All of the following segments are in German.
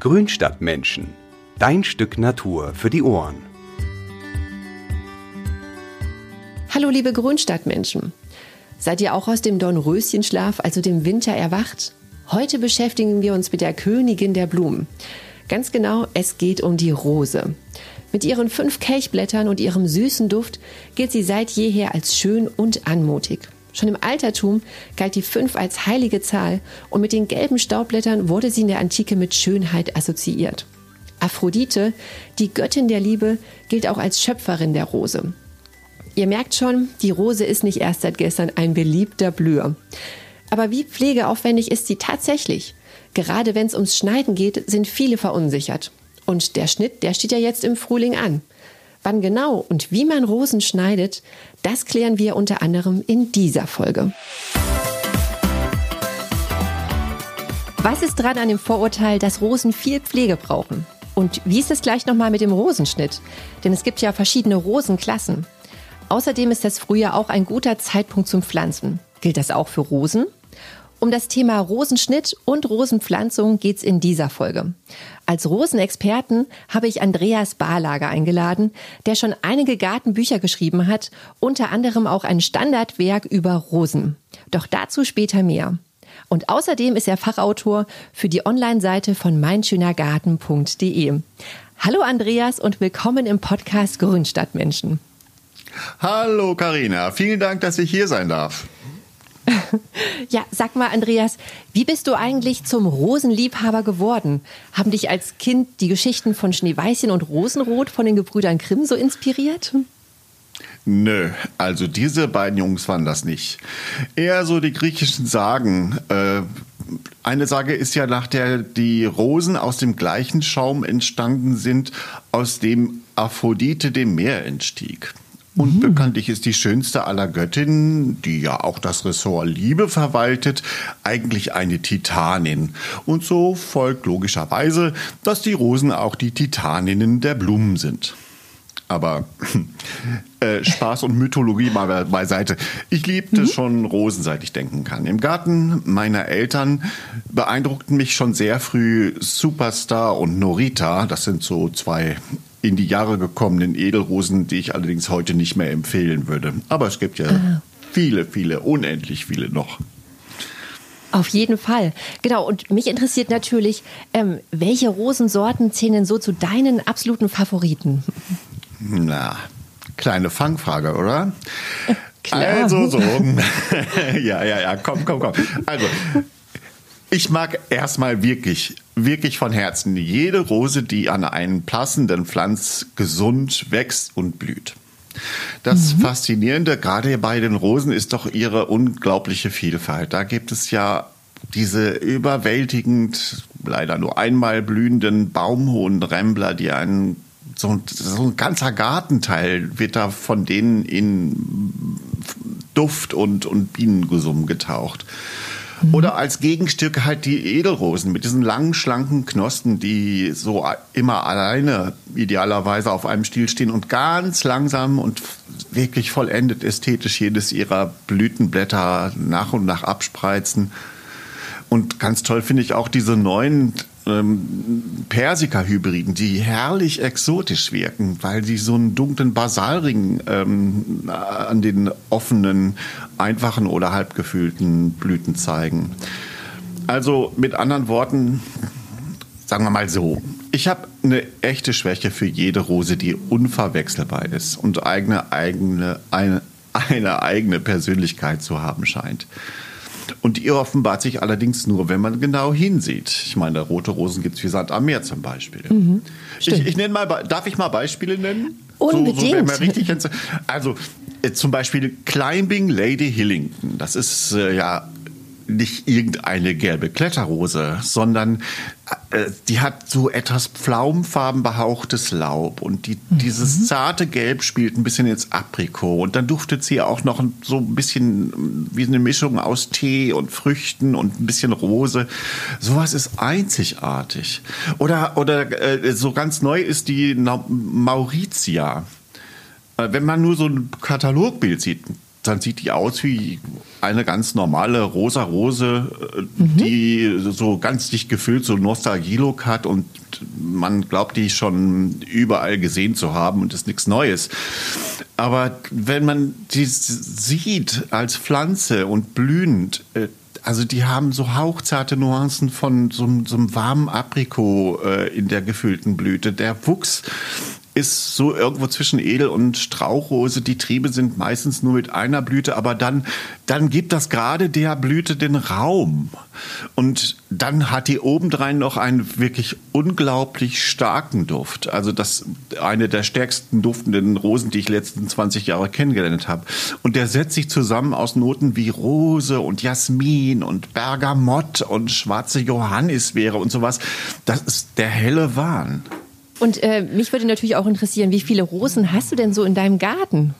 Grünstadtmenschen. Dein Stück Natur für die Ohren. Hallo liebe Grünstadtmenschen. Seid ihr auch aus dem Dornröschenschlaf, also dem Winter, erwacht? Heute beschäftigen wir uns mit der Königin der Blumen. Ganz genau, es geht um die Rose. Mit ihren fünf Kelchblättern und ihrem süßen Duft gilt sie seit jeher als schön und anmutig. Schon im Altertum galt die fünf als heilige Zahl und mit den gelben Staubblättern wurde sie in der Antike mit Schönheit assoziiert. Aphrodite, die Göttin der Liebe, gilt auch als Schöpferin der Rose. Ihr merkt schon, die Rose ist nicht erst seit gestern ein beliebter Blüher. Aber wie pflegeaufwendig ist sie tatsächlich? Gerade wenn es ums Schneiden geht, sind viele verunsichert. Und der Schnitt, der steht ja jetzt im Frühling an. Wann genau und wie man Rosen schneidet, das klären wir unter anderem in dieser Folge. Was ist dran an dem Vorurteil, dass Rosen viel Pflege brauchen? Und wie ist es gleich nochmal mit dem Rosenschnitt? Denn es gibt ja verschiedene Rosenklassen. Außerdem ist das Frühjahr auch ein guter Zeitpunkt zum Pflanzen. Gilt das auch für Rosen? Um das Thema Rosenschnitt und Rosenpflanzung geht's in dieser Folge. Als Rosenexperten habe ich Andreas Barlager eingeladen, der schon einige Gartenbücher geschrieben hat, unter anderem auch ein Standardwerk über Rosen. Doch dazu später mehr. Und außerdem ist er Fachautor für die Online-Seite von meinschönergarten.de. Hallo Andreas und willkommen im Podcast Grünstadtmenschen. Hallo Karina, vielen Dank, dass ich hier sein darf. Ja, sag mal, Andreas, wie bist du eigentlich zum Rosenliebhaber geworden? Haben dich als Kind die Geschichten von Schneeweißchen und Rosenrot von den Gebrüdern Grimm so inspiriert? Nö, also diese beiden Jungs waren das nicht. Eher so die griechischen Sagen. Äh, eine Sage ist ja, nach der die Rosen aus dem gleichen Schaum entstanden sind, aus dem Aphrodite dem Meer entstieg. Und mhm. bekanntlich ist die schönste aller Göttinnen, die ja auch das Ressort Liebe verwaltet, eigentlich eine Titanin. Und so folgt logischerweise, dass die Rosen auch die Titaninnen der Blumen sind. Aber äh, Spaß und Mythologie mal beiseite. Ich liebte mhm. schon Rosen, seit ich denken kann. Im Garten meiner Eltern beeindruckten mich schon sehr früh Superstar und Norita. Das sind so zwei in die Jahre gekommenen Edelrosen, die ich allerdings heute nicht mehr empfehlen würde. Aber es gibt ja ah. viele, viele, unendlich viele noch. Auf jeden Fall. Genau. Und mich interessiert natürlich, ähm, welche Rosensorten zählen so zu deinen absoluten Favoriten? Na, kleine Fangfrage, oder? Klar. Also so. ja, ja, ja, komm, komm, komm. Also, ich mag erstmal wirklich, wirklich von Herzen jede Rose, die an einen passenden Pflanz gesund wächst und blüht. Das mhm. Faszinierende gerade bei den Rosen ist doch ihre unglaubliche Vielfalt. Da gibt es ja diese überwältigend, leider nur einmal blühenden baumhohen Rembler, die einen so, so ein ganzer Gartenteil wird da von denen in Duft und, und Bienengesumm getaucht. Mhm. Oder als Gegenstück halt die Edelrosen mit diesen langen, schlanken Knospen, die so immer alleine idealerweise auf einem Stiel stehen und ganz langsam und wirklich vollendet ästhetisch jedes ihrer Blütenblätter nach und nach abspreizen. Und ganz toll finde ich auch diese neuen ähm, Persika-Hybriden, die herrlich exotisch wirken, weil sie so einen dunklen Basalring ähm, an den offenen, einfachen oder halbgefüllten Blüten zeigen. Also mit anderen Worten, sagen wir mal so, ich habe eine echte Schwäche für jede Rose, die unverwechselbar ist und eigene, eigene, eine, eine eigene Persönlichkeit zu haben scheint. Und die offenbart sich allerdings nur, wenn man genau hinsieht. Ich meine, rote Rosen gibt es wie Sand am Meer zum Beispiel. Mhm, ich, ich nenne mal, darf ich mal Beispiele nennen? Unbedingt. So, so, richtig also äh, zum Beispiel Climbing Lady Hillington. Das ist äh, ja nicht irgendeine gelbe Kletterrose, sondern äh, die hat so etwas pflaumenfarben behauchtes Laub und die, mhm. dieses zarte Gelb spielt ein bisschen ins Aprikot und dann duftet sie auch noch so ein bisschen wie eine Mischung aus Tee und Früchten und ein bisschen Rose. Sowas ist einzigartig. Oder, oder äh, so ganz neu ist die Mauritia. Äh, wenn man nur so ein Katalogbild sieht, dann sieht die aus wie eine ganz normale rosa Rose, äh, mhm. die so ganz dicht gefüllt, so Nostalgie-Look hat und man glaubt, die schon überall gesehen zu haben und ist nichts Neues. Aber wenn man die sieht als Pflanze und blühend, äh, also die haben so hauchzarte Nuancen von so, so einem warmen Aprikot äh, in der gefüllten Blüte. Der Wuchs ist so irgendwo zwischen Edel- und Strauchrose. Die Triebe sind meistens nur mit einer Blüte, aber dann, dann gibt das gerade der Blüte den Raum. Und dann hat die obendrein noch einen wirklich unglaublich starken Duft. Also das eine der stärksten duftenden Rosen, die ich letzten 20 Jahre kennengelernt habe. Und der setzt sich zusammen aus Noten wie Rose und Jasmin und Bergamott und schwarze Johannisbeere und sowas. Das ist der helle Wahn. Und äh, mich würde natürlich auch interessieren, wie viele Rosen hast du denn so in deinem Garten?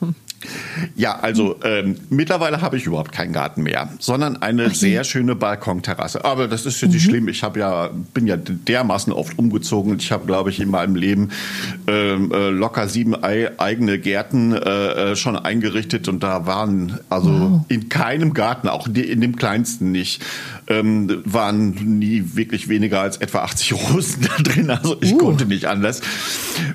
Ja, also ähm, mittlerweile habe ich überhaupt keinen Garten mehr, sondern eine okay. sehr schöne Balkonterrasse. Aber das ist nicht mhm. schlimm. Ich habe ja bin ja dermaßen oft umgezogen und ich habe, glaube ich, in meinem Leben ähm, äh, locker sieben ei eigene Gärten äh, äh, schon eingerichtet und da waren also wow. in keinem Garten, auch in dem kleinsten nicht, ähm, waren nie wirklich weniger als etwa 80 Rosen da drin. Also ich uh. konnte nicht anders.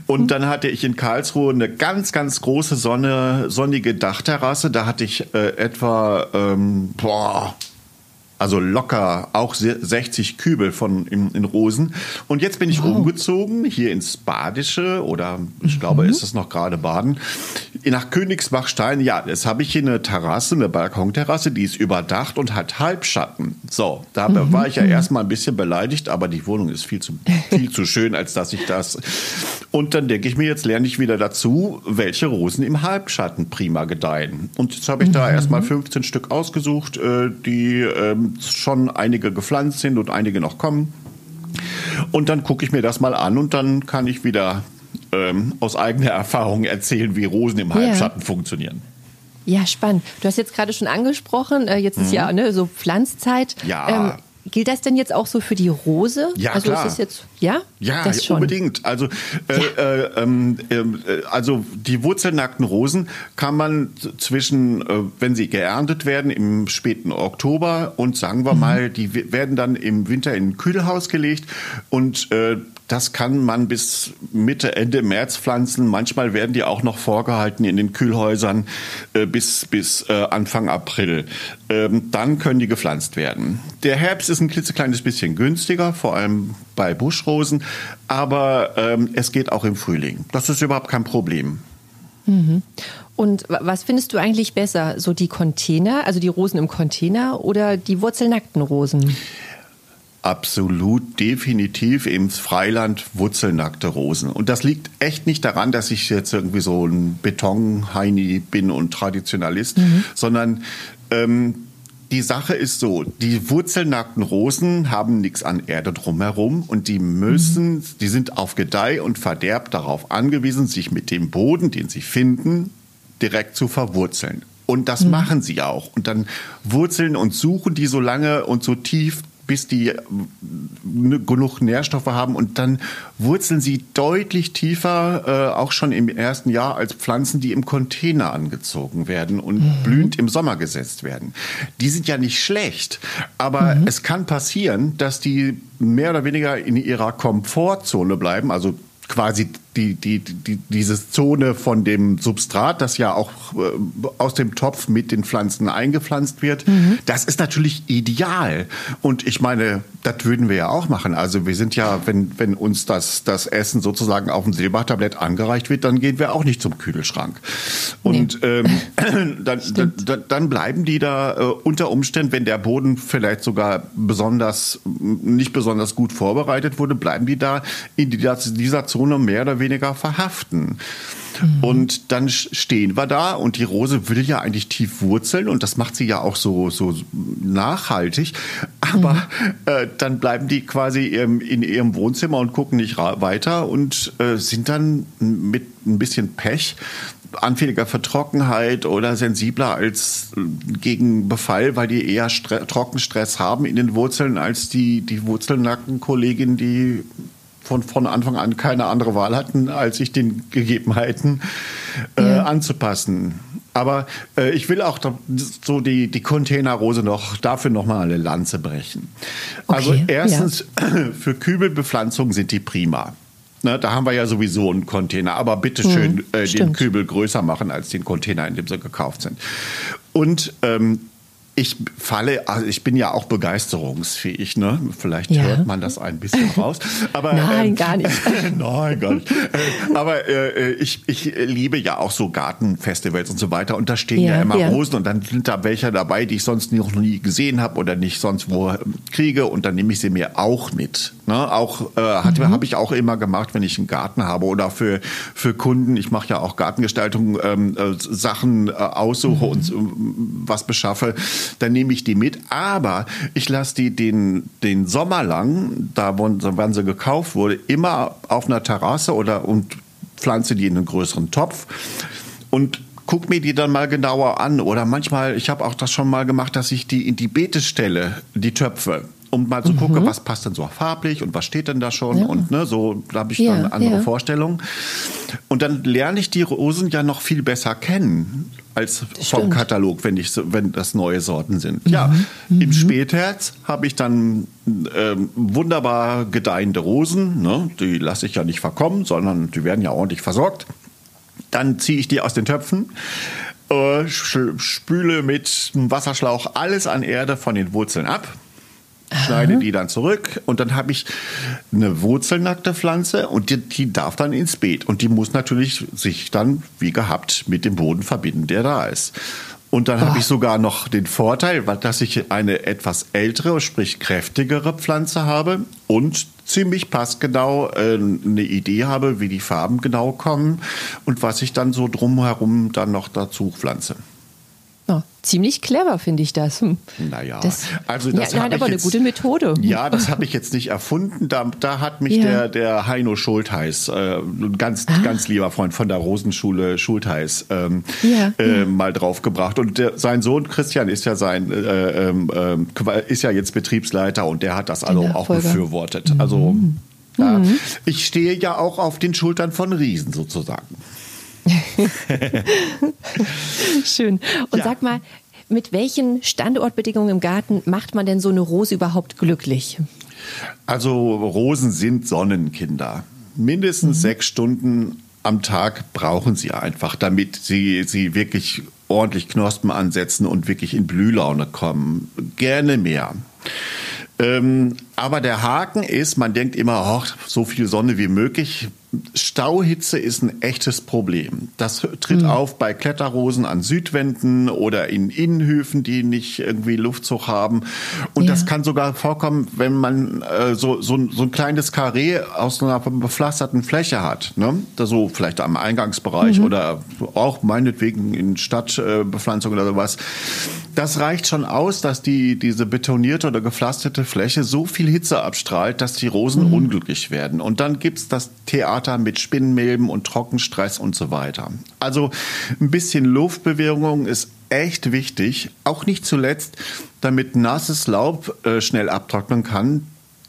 Und dann hatte ich in Karlsruhe eine ganz, ganz große Sonne sonnige Dachterrasse. Da hatte ich äh, etwa, ähm, boah, also locker auch 60 Kübel von in, in Rosen. Und jetzt bin ich wow. umgezogen hier ins Badische oder ich mhm. glaube, ist es noch gerade Baden, nach Königsbachstein. Ja, jetzt habe ich hier eine Terrasse, eine Balkonterrasse, die ist überdacht und hat Halbschatten. So, da mhm. war ich ja erstmal ein bisschen beleidigt, aber die Wohnung ist viel zu viel zu schön, als dass ich das. Und dann denke ich mir, jetzt lerne ich wieder dazu, welche Rosen im Halbschatten prima gedeihen. Und jetzt habe ich mhm. da erstmal 15 Stück ausgesucht, äh, die ähm, schon einige gepflanzt sind und einige noch kommen. Und dann gucke ich mir das mal an und dann kann ich wieder ähm, aus eigener Erfahrung erzählen, wie Rosen im Halbschatten ja. funktionieren. Ja, spannend. Du hast jetzt gerade schon angesprochen, äh, jetzt ist mhm. ja ne, so Pflanzzeit. Ja. Ähm, Gilt das denn jetzt auch so für die Rose? Ja, also klar. Ist das jetzt, ja? Ja, das schon. unbedingt. Also, äh, ja. äh, ähm, äh, also die wurzelnackten Rosen kann man zwischen, äh, wenn sie geerntet werden, im späten Oktober und sagen wir mhm. mal, die werden dann im Winter in ein Kühlhaus gelegt und äh, das kann man bis Mitte, Ende März pflanzen. Manchmal werden die auch noch vorgehalten in den Kühlhäusern äh, bis, bis äh, Anfang April. Ähm, dann können die gepflanzt werden. Der Herbst ist ein klitzekleines bisschen günstiger, vor allem bei Buschrosen, aber ähm, es geht auch im Frühling. Das ist überhaupt kein Problem. Mhm. Und was findest du eigentlich besser? So die Container, also die Rosen im Container oder die wurzelnackten Rosen? Absolut definitiv im Freiland wurzelnackte Rosen. Und das liegt echt nicht daran, dass ich jetzt irgendwie so ein Betonheini bin und Traditionalist, mhm. sondern ähm, die Sache ist so, die wurzelnackten Rosen haben nichts an Erde drumherum und die müssen, mhm. die sind auf Gedeih und Verderb darauf angewiesen, sich mit dem Boden, den sie finden, direkt zu verwurzeln. Und das mhm. machen sie auch. Und dann wurzeln und suchen die so lange und so tief bis die äh, genug Nährstoffe haben und dann wurzeln sie deutlich tiefer, äh, auch schon im ersten Jahr, als Pflanzen, die im Container angezogen werden und mhm. blühend im Sommer gesetzt werden. Die sind ja nicht schlecht, aber mhm. es kann passieren, dass die mehr oder weniger in ihrer Komfortzone bleiben, also quasi die, die, die, diese Zone von dem Substrat, das ja auch äh, aus dem Topf mit den Pflanzen eingepflanzt wird, mhm. das ist natürlich ideal. Und ich meine, das würden wir ja auch machen. Also wir sind ja, wenn, wenn uns das, das Essen sozusagen auf dem Silbertablett angereicht wird, dann gehen wir auch nicht zum Kühlschrank. Und nee. ähm, dann, dann, dann bleiben die da äh, unter Umständen, wenn der Boden vielleicht sogar besonders, nicht besonders gut vorbereitet wurde, bleiben die da in dieser, dieser Zone mehr oder weniger weniger verhaften. Mhm. Und dann stehen wir da und die Rose will ja eigentlich tief wurzeln und das macht sie ja auch so, so nachhaltig. Aber mhm. äh, dann bleiben die quasi in, in ihrem Wohnzimmer und gucken nicht weiter und äh, sind dann mit ein bisschen Pech anfälliger für Trockenheit oder sensibler als gegen Befall, weil die eher Stre Trockenstress haben in den Wurzeln als die, die wurzelnackten Kolleginnen, die von, von Anfang an keine andere Wahl hatten, als sich den Gegebenheiten äh, ja. anzupassen. Aber äh, ich will auch so die, die Containerrose noch dafür noch mal eine Lanze brechen. Also Okay, erstens, für Kübelbepflanzung sind die prima. Ne, da haben wir ja sowieso einen Container, aber bitte schön äh, den Hm. Kübel größer machen als den Container, in dem sie gekauft sind. Und ähm, ich falle, also ich bin ja auch begeisterungsfähig, ne? Vielleicht Ja. hört man das ein bisschen raus. Aber, Nein, ähm, gar nicht. Nein, gar nicht. Äh, Aber äh, ich, ich liebe ja auch so Gartenfestivals und so weiter. Und da stehen ja, Ja, immer ja. Rosen und dann sind da welche dabei, die ich sonst noch nie gesehen habe oder nicht sonst wo kriege. Und dann nehme ich sie mir auch mit. Ne? Auch äh, Mhm. habe ich auch immer gemacht, wenn ich einen Garten habe oder für, für Kunden. Ich mache ja auch Gartengestaltung, ähm, äh, Sachen äh, aussuche Mhm. und ähm, was beschaffe. Dann nehme ich die mit. Aber ich lasse die den, den Sommer lang, da wo, wann sie gekauft wurde, immer auf einer Terrasse oder und pflanze die in einen größeren Topf und guck mir die dann mal genauer an. Oder manchmal, ich habe auch das schon mal gemacht, dass ich die in die Beete stelle, die Töpfe. Um mal zu gucken, was passt denn so farblich und was steht denn da schon Ja. und ne, so da habe ich Ja, dann andere ja. Vorstellungen. Und dann lerne ich die Rosen ja noch viel besser kennen als vom stimmt. Katalog, wenn ich wenn das neue Sorten sind. Ja, im Spätherbst habe ich dann ähm, wunderbar gedeihende Rosen. Ne? Die lasse ich ja nicht verkommen, sondern die werden ja ordentlich versorgt. Dann ziehe ich die aus den Töpfen, äh, spüle mit einem Wasserschlauch alles an Erde von den Wurzeln ab, schneide die dann zurück und dann habe ich eine wurzelnackte Pflanze und die, die darf dann ins Beet. Und die muss natürlich sich dann, wie gehabt, mit dem Boden verbinden, der da ist. Und dann habe ich sogar noch den Vorteil, dass ich eine etwas ältere, sprich kräftigere Pflanze habe und ziemlich passgenau äh, eine Idee habe, wie die Farben genau kommen und was ich dann so drumherum dann noch dazu pflanze. Ja, ziemlich clever finde ich das. Hm. Naja, Das- also Ja, das nein, habe ich aber eine jetzt, gute Methode. Ja, das habe ich jetzt nicht erfunden. Da, da hat mich Ja. der, der Heino Schultheiß, äh, ein ganz, ganz lieber Freund von der Rosenschule Schultheiß, ähm, Ah. Ja, äh, mal draufgebracht. Und der, sein Sohn Christian ist ja sein, äh, ähm, ähm, ist ja jetzt Betriebsleiter und der hat das also auch befürwortet. Also ja, ich stehe ja auch auf den Schultern von Riesen sozusagen. Schön. Und Ja. sag mal, mit welchen Standortbedingungen im Garten macht man denn so eine Rose überhaupt glücklich? Also Rosen sind Sonnenkinder. Mindestens sechs Stunden am Tag brauchen sie einfach, damit sie, sie wirklich ordentlich Knospen ansetzen und wirklich in Blühlaune kommen. Gerne mehr. Ähm, aber der Haken ist, man denkt immer, ach, so viel Sonne wie möglich. Stauhitze ist ein echtes Problem. Das tritt auf bei Kletterrosen an Südwänden oder in Innenhöfen, die nicht irgendwie Luftzug haben. Und Ja. das kann sogar vorkommen, wenn man äh, so, so, ein- so ein kleines Karree aus einer bepflasterten Fläche hat. Ne? Da so vielleicht am Eingangsbereich oder auch meinetwegen in Stadtbepflanzung oder sowas. Das reicht schon aus, dass die, diese betonierte oder gepflasterte Fläche so viel Hitze abstrahlt, dass die Rosen unglücklich werden. Und dann gibt's das Theater mit Spinnmilben und Trockenstress und so weiter. Also ein bisschen Luftbewegung ist echt wichtig. Auch nicht zuletzt, damit nasses Laub äh, schnell abtrocknen kann.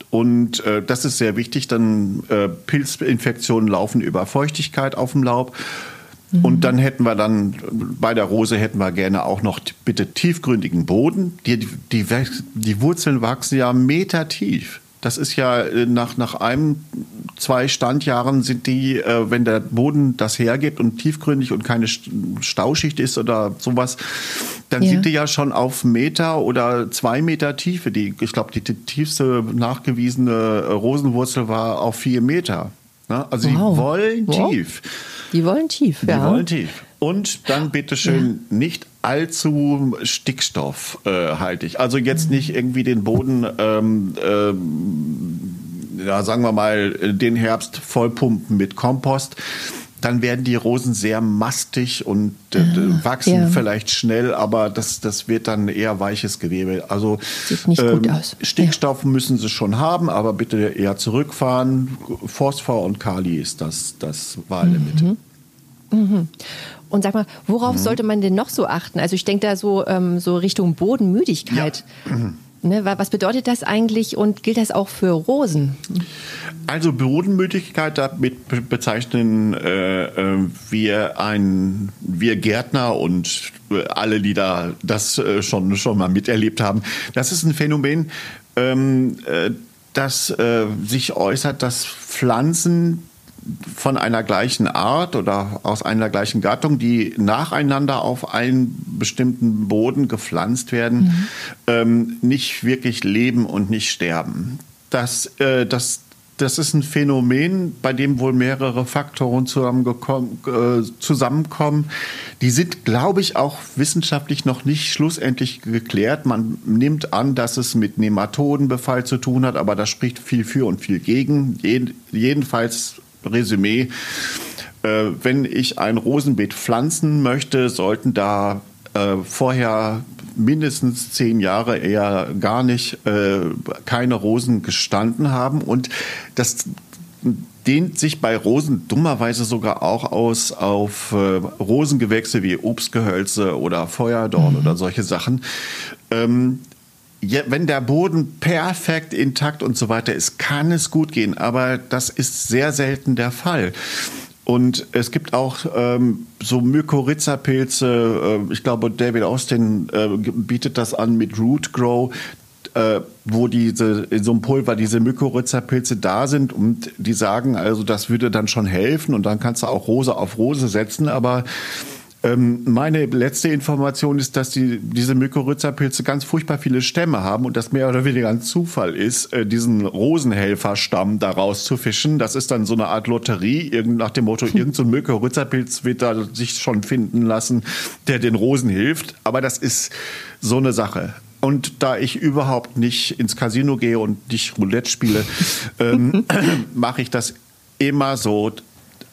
Und äh, das ist sehr wichtig, dann äh, Pilzinfektionen laufen über Feuchtigkeit auf dem Laub. Und dann hätten wir dann bei der Rose hätten wir gerne auch noch bitte tiefgründigen Boden. Die, die, die Wurzeln wachsen ja Meter tief. Das ist ja äh, nach, nach einem, zwei Standjahren sind die, äh, wenn der Boden das hergibt und tiefgründig und keine St- Stauschicht ist oder sowas, dann Ja. sind die ja schon auf Meter oder zwei Meter Tiefe. Die, ich glaube, die, die tiefste nachgewiesene äh, Rosenwurzel war auf vier Meter. Ne? Also die Wow. wollen Wow. tief. Die wollen tief, Die ja. wollen tief. Und dann bitteschön nicht allzu stickstoffhaltig. Also jetzt nicht irgendwie den Boden, ähm, ähm, ja, sagen wir mal, den Herbst vollpumpen mit Kompost. Dann werden die Rosen sehr mastig und äh, wachsen ja. vielleicht schnell, aber das, das wird dann eher weiches Gewebe. Also ähm, Sieht nicht gut aus. Stickstoff müssen sie schon haben, aber bitte eher zurückfahren. Phosphor und Kali ist das, das Wahllimit. Mhm. Und sag mal, worauf Mhm. sollte man denn noch so achten? Also ich denke da so, ähm, so Richtung Bodenmüdigkeit. Ne, was bedeutet das eigentlich und gilt das auch für Rosen? Also Bodenmüdigkeit, damit bezeichnen äh, äh, wir ein, wir Gärtner und alle, die da das äh, schon, schon mal miterlebt haben. Das ist ein Phänomen, ähm, äh, das äh, sich äußert, dass Pflanzen von einer gleichen Art oder aus einer gleichen Gattung, die nacheinander auf einen bestimmten Boden gepflanzt werden, mhm. ähm, nicht wirklich leben und nicht sterben. Das, äh, das, das ist ein Phänomen, bei dem wohl mehrere Faktoren äh, zusammenkommen. Die sind, glaube ich, auch wissenschaftlich noch nicht schlussendlich geklärt. Man nimmt an, dass es mit Nematodenbefall zu tun hat, aber das spricht viel für und viel gegen. jedenfalls Resümee. Äh, wenn ich ein Rosenbeet pflanzen möchte, sollten da äh, vorher mindestens zehn Jahre eher gar nicht äh, keine Rosen gestanden haben. Und das dehnt sich bei Rosen dummerweise sogar auch aus auf äh, Rosengewächse wie Obstgehölze oder Feuerdorn mhm. oder solche Sachen. Ähm, wenn der Boden perfekt intakt und so weiter ist, kann es gut gehen, aber das ist sehr selten der Fall. Und es gibt auch ähm, so Mykorrhiza-Pilze, äh, ich glaube, David Austin äh, bietet das an mit Root Grow, äh, wo diese in so einem Pulver diese Mykorrhiza-Pilze da sind und die sagen, also das würde dann schon helfen und dann kannst du auch Rose auf Rose setzen, aber ähm, meine letzte Information ist, dass die, diese Mykorrhiza-Pilze ganz furchtbar viele Stämme haben und das mehr oder weniger ein Zufall ist, äh, diesen Rosenhelferstamm daraus zu fischen. Das ist dann so eine Art Lotterie, irgend, nach dem Motto, irgendein so Mykorrhiza-Pilz wird da sich schon finden lassen, der den Rosen hilft. Aber das ist so eine Sache. Und da ich überhaupt nicht ins Casino gehe und nicht Roulette spiele, ähm, mache ich das immer so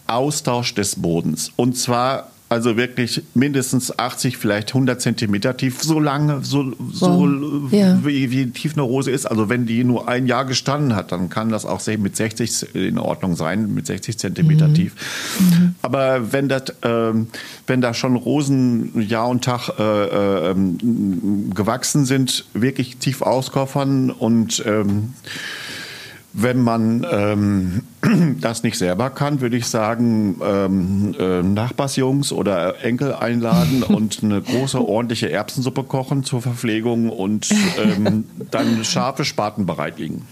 Austausch des Bodens. Und zwar also wirklich mindestens 80, vielleicht 100 Zentimeter tief, so lange, so, so ja. wie, wie tief eine Rose ist. Also wenn die nur ein Jahr gestanden hat, dann kann das auch mit 60 in Ordnung sein, mit 60 Zentimeter mhm. tief. Mhm. Aber wenn das, äh, wenn da schon Rosen Jahr und Tag äh, äh, gewachsen sind, wirklich tief auskoffern und ähm, wenn man ähm, das nicht selber kann, würde ich sagen, ähm, äh, Nachbarsjungs oder Enkel einladen und eine große ordentliche Erbsensuppe kochen zur Verpflegung und ähm, dann scharfe Spaten bereitlegen.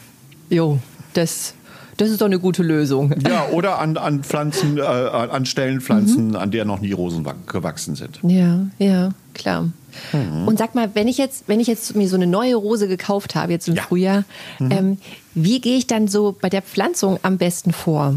Jo, das das ist doch eine gute Lösung. Ja, oder an, an Pflanzen, äh, an Stellen Pflanzen, mhm. an der noch nie Rosen gewachsen sind. Ja, ja, klar. Mhm. Und sag mal, wenn ich jetzt, wenn ich jetzt mir so eine neue Rose gekauft habe, jetzt im ja. Frühjahr, mhm. ähm, wie gehe ich dann so bei der Pflanzung am besten vor?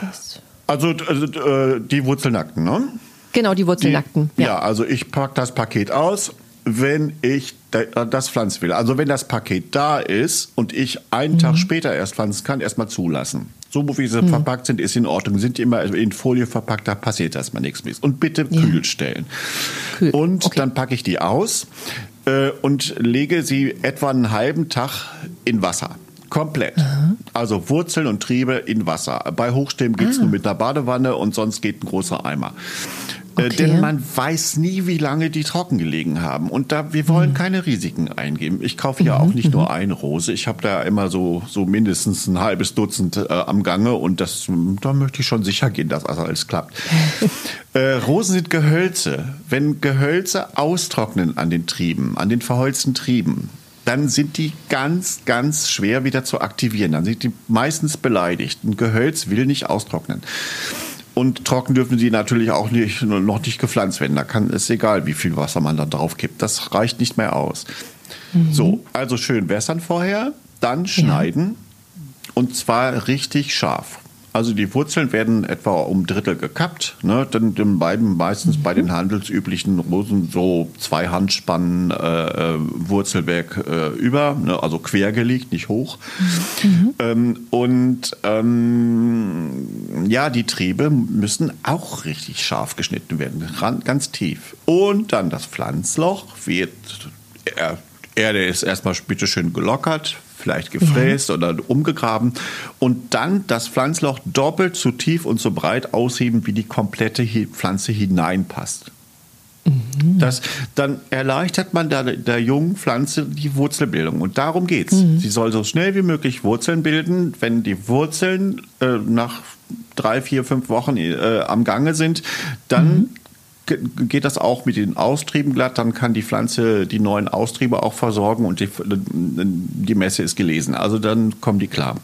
Das also, also äh, die Wurzelnackten, ne? Genau, die Wurzelnackten. Die, ja. ja, also ich packe das Paket aus, wenn ich das pflanzen will. Also wenn das Paket da ist und ich einen mhm. Tag später erst pflanzen kann, erstmal zulassen. So wie sie mhm. verpackt sind, ist in Ordnung. Sind immer in Folie verpackt, da passiert erstmal nichts mehr. Und bitte ja. kühl stellen. Kühl. Und okay. dann packe ich die aus äh, und lege sie etwa einen halben Tag in Wasser. Komplett. Aha. Also Wurzeln und Triebe in Wasser. Bei Hochstämmen geht es ah. nur mit einer Badewanne und sonst geht ein großer Eimer. Äh, okay. denn man weiß nie, wie lange die trocken gelegen haben. Und da wir wollen mhm. keine Risiken eingeben. Ich kaufe ja mhm. auch nicht nur mhm. eine Rose. Ich habe da immer so so mindestens ein halbes Dutzend äh, am Gange und das da möchte ich schon sicher gehen, dass das alles klappt. äh, Rosen sind Gehölze. Wenn Gehölze austrocknen an den Trieben, an den verholzten Trieben, dann sind die ganz, ganz schwer wieder zu aktivieren. Dann sind die meistens beleidigt. Ein Gehölz will nicht austrocknen. Und trocken dürfen sie natürlich auch nicht, noch nicht gepflanzt werden. Da kann es egal, wie viel Wasser man da drauf kippt. Das reicht nicht mehr aus. Mhm. So, also schön wässern vorher, dann schneiden ja. und zwar richtig scharf. Also die Wurzeln werden etwa um Drittel gekappt. Ne? Dann, dann bleiben meistens mhm. bei den handelsüblichen Rosen so zwei Handspannen äh, äh, Wurzelwerk äh, über, ne? also quer gelegt, nicht hoch. Mhm. Ähm, und ähm, ja, die Triebe müssen auch richtig scharf geschnitten werden, ganz tief. Und dann das Pflanzloch wird Erde ist erstmal bitteschön gelockert, vielleicht gefräst ja. oder umgegraben und dann das Pflanzloch doppelt so tief und so breit ausheben, wie die komplette Pflanze hineinpasst. Mhm. Das, dann erleichtert man der, der jungen Pflanze die Wurzelbildung. Und darum geht's. Mhm. Sie soll so schnell wie möglich Wurzeln bilden. Wenn die Wurzeln äh, nach drei, vier, fünf Wochen äh, am Gange sind, dann ge- geht das auch mit den Austrieben glatt. Dann kann die Pflanze die neuen Austriebe auch versorgen und die, die Messe ist gelesen. Also dann kommen die klar.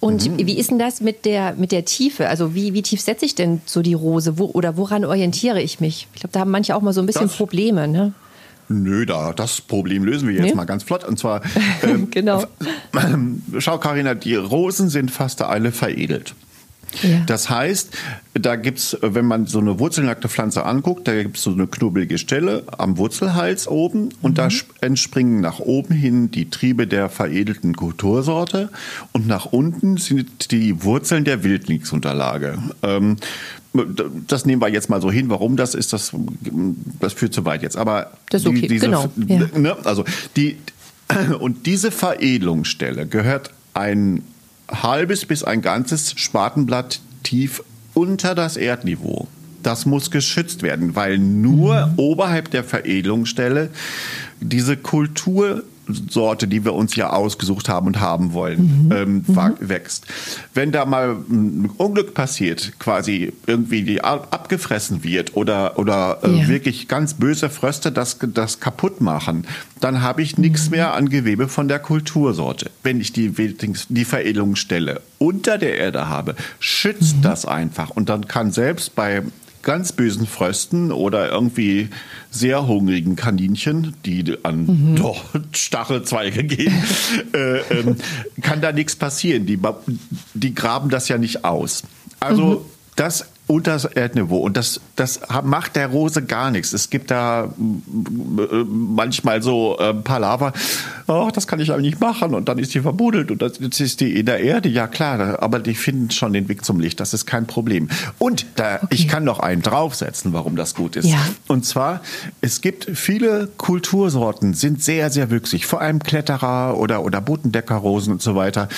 Und Mhm. wie ist denn das mit der, mit der Tiefe? Also wie, wie tief setze ich denn so die Rose? Wo, oder woran orientiere ich mich? Ich glaube, da haben manche auch mal so ein bisschen Das- Probleme. Ne? Nö, da, das Problem lösen wir jetzt Nee? mal ganz flott. Und zwar, ähm, Genau. schau Karina, die Rosen sind fast alle veredelt. Ja. Das heißt, da gibt's, wenn man so eine wurzelnackte Pflanze anguckt, da gibt's so eine knubbelige Stelle am Wurzelhals oben und da sp- entspringen nach oben hin die Triebe der veredelten Kultursorte und nach unten sind die Wurzeln der Wildlingsunterlage. Ähm, das nehmen wir jetzt mal so hin. Warum das ist, das, das führt zu weit jetzt. Aber Das ist okay, genau, ja. ne, also die und diese Veredelungsstelle gehört ein halbes bis ein ganzes Spatenblatt tief unter das Erdniveau. Das muss geschützt werden, weil nur Mhm. oberhalb der Veredelungsstelle diese Kultursorte, die wir uns ja ausgesucht haben und haben wollen, Mhm. ähm, wa- wächst. Wenn da mal ein Unglück passiert, quasi irgendwie die ab- abgefressen wird oder, oder äh, Ja. wirklich ganz böse Fröste das, das kaputt machen, dann habe ich nichts mehr an Gewebe von der Kultursorte. Wenn ich die, die Veredelungsstelle unter der Erde habe, schützt das einfach. Und dann kann selbst bei ganz bösen Frösten oder irgendwie sehr hungrigen Kaninchen, die an doch, Stachelzweige gehen, äh, ähm, kann da nichts passieren. Die, die graben das ja nicht aus. Also das unter das Erdniveau. Und das, das macht der Rose gar nichts. Es gibt da äh, manchmal so äh, Palaver, oh, das kann ich aber nicht machen und dann ist die verbudelt und das, jetzt ist die in der Erde. Ja klar, aber die finden schon den Weg zum Licht. Das ist kein Problem. Und da, ich kann noch einen draufsetzen, warum das gut ist. Ja. Und zwar, es gibt viele Kultursorten, sind sehr, sehr wüchsig, vor allem Kletterer oder, oder Botendeckerrosen und so weiter.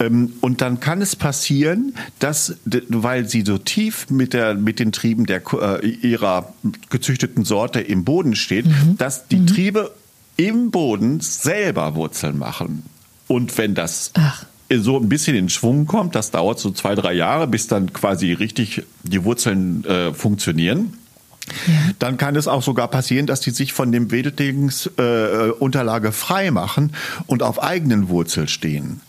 Ähm, Und dann kann es passieren, dass, weil sie so tief mit, der, mit den Trieben der, äh, ihrer gezüchteten Sorte im Boden steht, dass die Triebe im Boden selber Wurzeln machen. Und wenn das Ach. so ein bisschen in Schwung kommt, das dauert so zwei, drei Jahre, bis dann quasi richtig die Wurzeln äh, funktionieren. Dann kann es auch sogar passieren, dass die sich von dem Wedelingsunterlage äh, Unterlage frei machen und auf eigenen Wurzel stehen.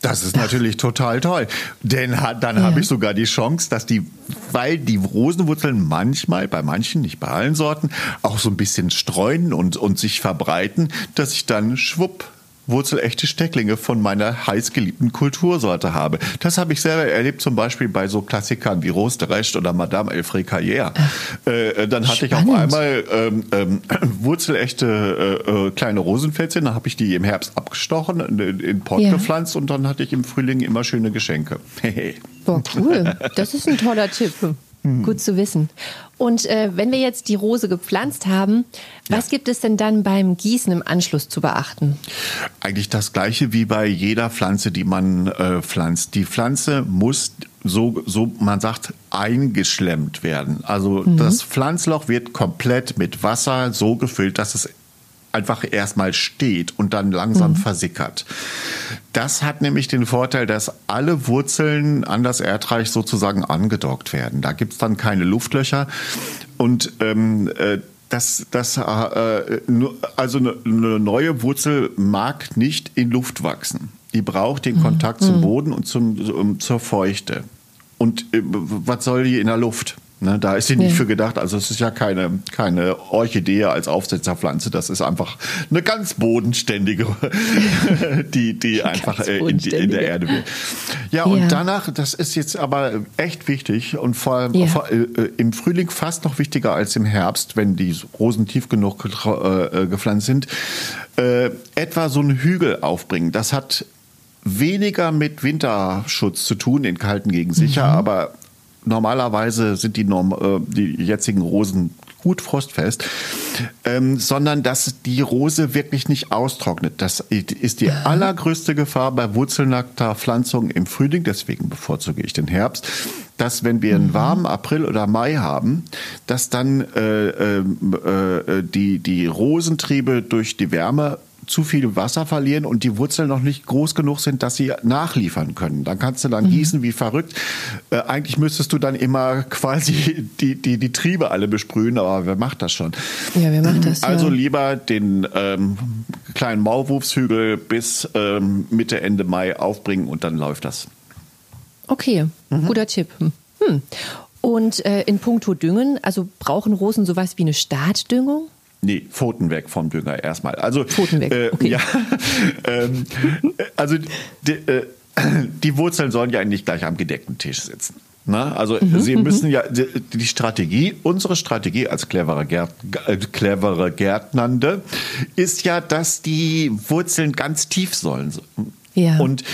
Das ist natürlich total toll. Denn dann habe ich sogar die Chance, dass die, weil die Rosenwurzeln manchmal, bei manchen, nicht bei allen Sorten, auch so ein bisschen streuen und, und sich verbreiten, dass ich dann schwupp wurzelechte Stecklinge von meiner heißgeliebten Kultursorte habe. Das habe ich selber erlebt, zum Beispiel bei so Klassikern wie Rose de Recht oder Madame Elfrey Carrière. Äh, dann hatte ich auf Spannend. einmal ähm, ähm, wurzelechte äh, äh, kleine Rosenpflänzchen, dann habe ich die im Herbst abgestochen, in, in Pott Ja. gepflanzt und dann hatte ich im Frühling immer schöne Geschenke. Boah, cool. Das ist ein toller Tipp. Hm. Gut zu wissen. Und äh, wenn wir jetzt die Rose gepflanzt haben, was gibt es denn dann beim Gießen im Anschluss zu beachten? Eigentlich das gleiche wie bei jeder Pflanze, die man äh, pflanzt. Die Pflanze muss so, so man sagt, eingeschlemmt werden. Also das Pflanzloch wird komplett mit Wasser so gefüllt, dass es einfach erstmal steht und dann langsam versickert. Das hat nämlich den Vorteil, dass alle Wurzeln an das Erdreich sozusagen angedockt werden. Da gibt's dann keine Luftlöcher und ähm, äh, das, das, äh, nur- also eine, eine neue Wurzel mag nicht in Luft wachsen. Die braucht den Kontakt zum Boden und zum, zum, zur Feuchte. Und äh, was soll die in der Luft? Ne, da ist sie nicht Ja. für gedacht. Also es ist ja keine, keine Orchidee als Aufsetzerpflanze. Das ist einfach eine ganz bodenständige, die, die einfach äh, in, die, in der. Erde will. Ja, und Ja. danach, das ist jetzt aber echt wichtig und vor allem Ja. vor, äh, äh, im Frühling fast noch wichtiger als im Herbst, wenn die Rosen tief genug äh, gepflanzt sind, äh, etwa so einen Hügel aufbringen. Das hat weniger mit Winterschutz zu tun, in kalten Gegenden sicher, aber normalerweise sind die, Norm äh, die jetzigen Rosen gut frostfest, ähm, sondern dass die Rose wirklich nicht austrocknet. Das ist die allergrößte Gefahr bei Wurzelnektarpflanzungen im Frühling, deswegen bevorzuge ich den Herbst, dass wenn wir einen mhm. warmen April oder Mai haben, dass dann äh, äh, äh, die, die Rosentriebe durch die Wärme zu viel Wasser verlieren und die Wurzeln noch nicht groß genug sind, dass sie nachliefern können. Dann kannst du dann mhm. gießen wie verrückt. Äh, eigentlich müsstest du dann immer quasi die, die, die Triebe alle besprühen, aber wer macht das schon? Ja, wer macht das? Also ja. lieber den ähm, kleinen Maulwurfshügel bis ähm, Mitte, Ende Mai aufbringen und dann läuft das. Okay, mhm. guter Tipp. Hm. Und äh, in puncto Düngen, also brauchen Rosen sowas wie eine Startdüngung? Nee, Pfoten weg vom Dünger erstmal. Also, Pfoten weg. Äh, okay. Ja, ähm, also die, äh, die, Wurzeln sollen ja nicht gleich am gedeckten Tisch sitzen. Na, also mhm, sie mhm. müssen ja die, die, Strategie, unsere Strategie als clevere, Gärt, äh, clevere Gärtnernde ist ja, dass die Wurzeln ganz tief sollen. Ja. Und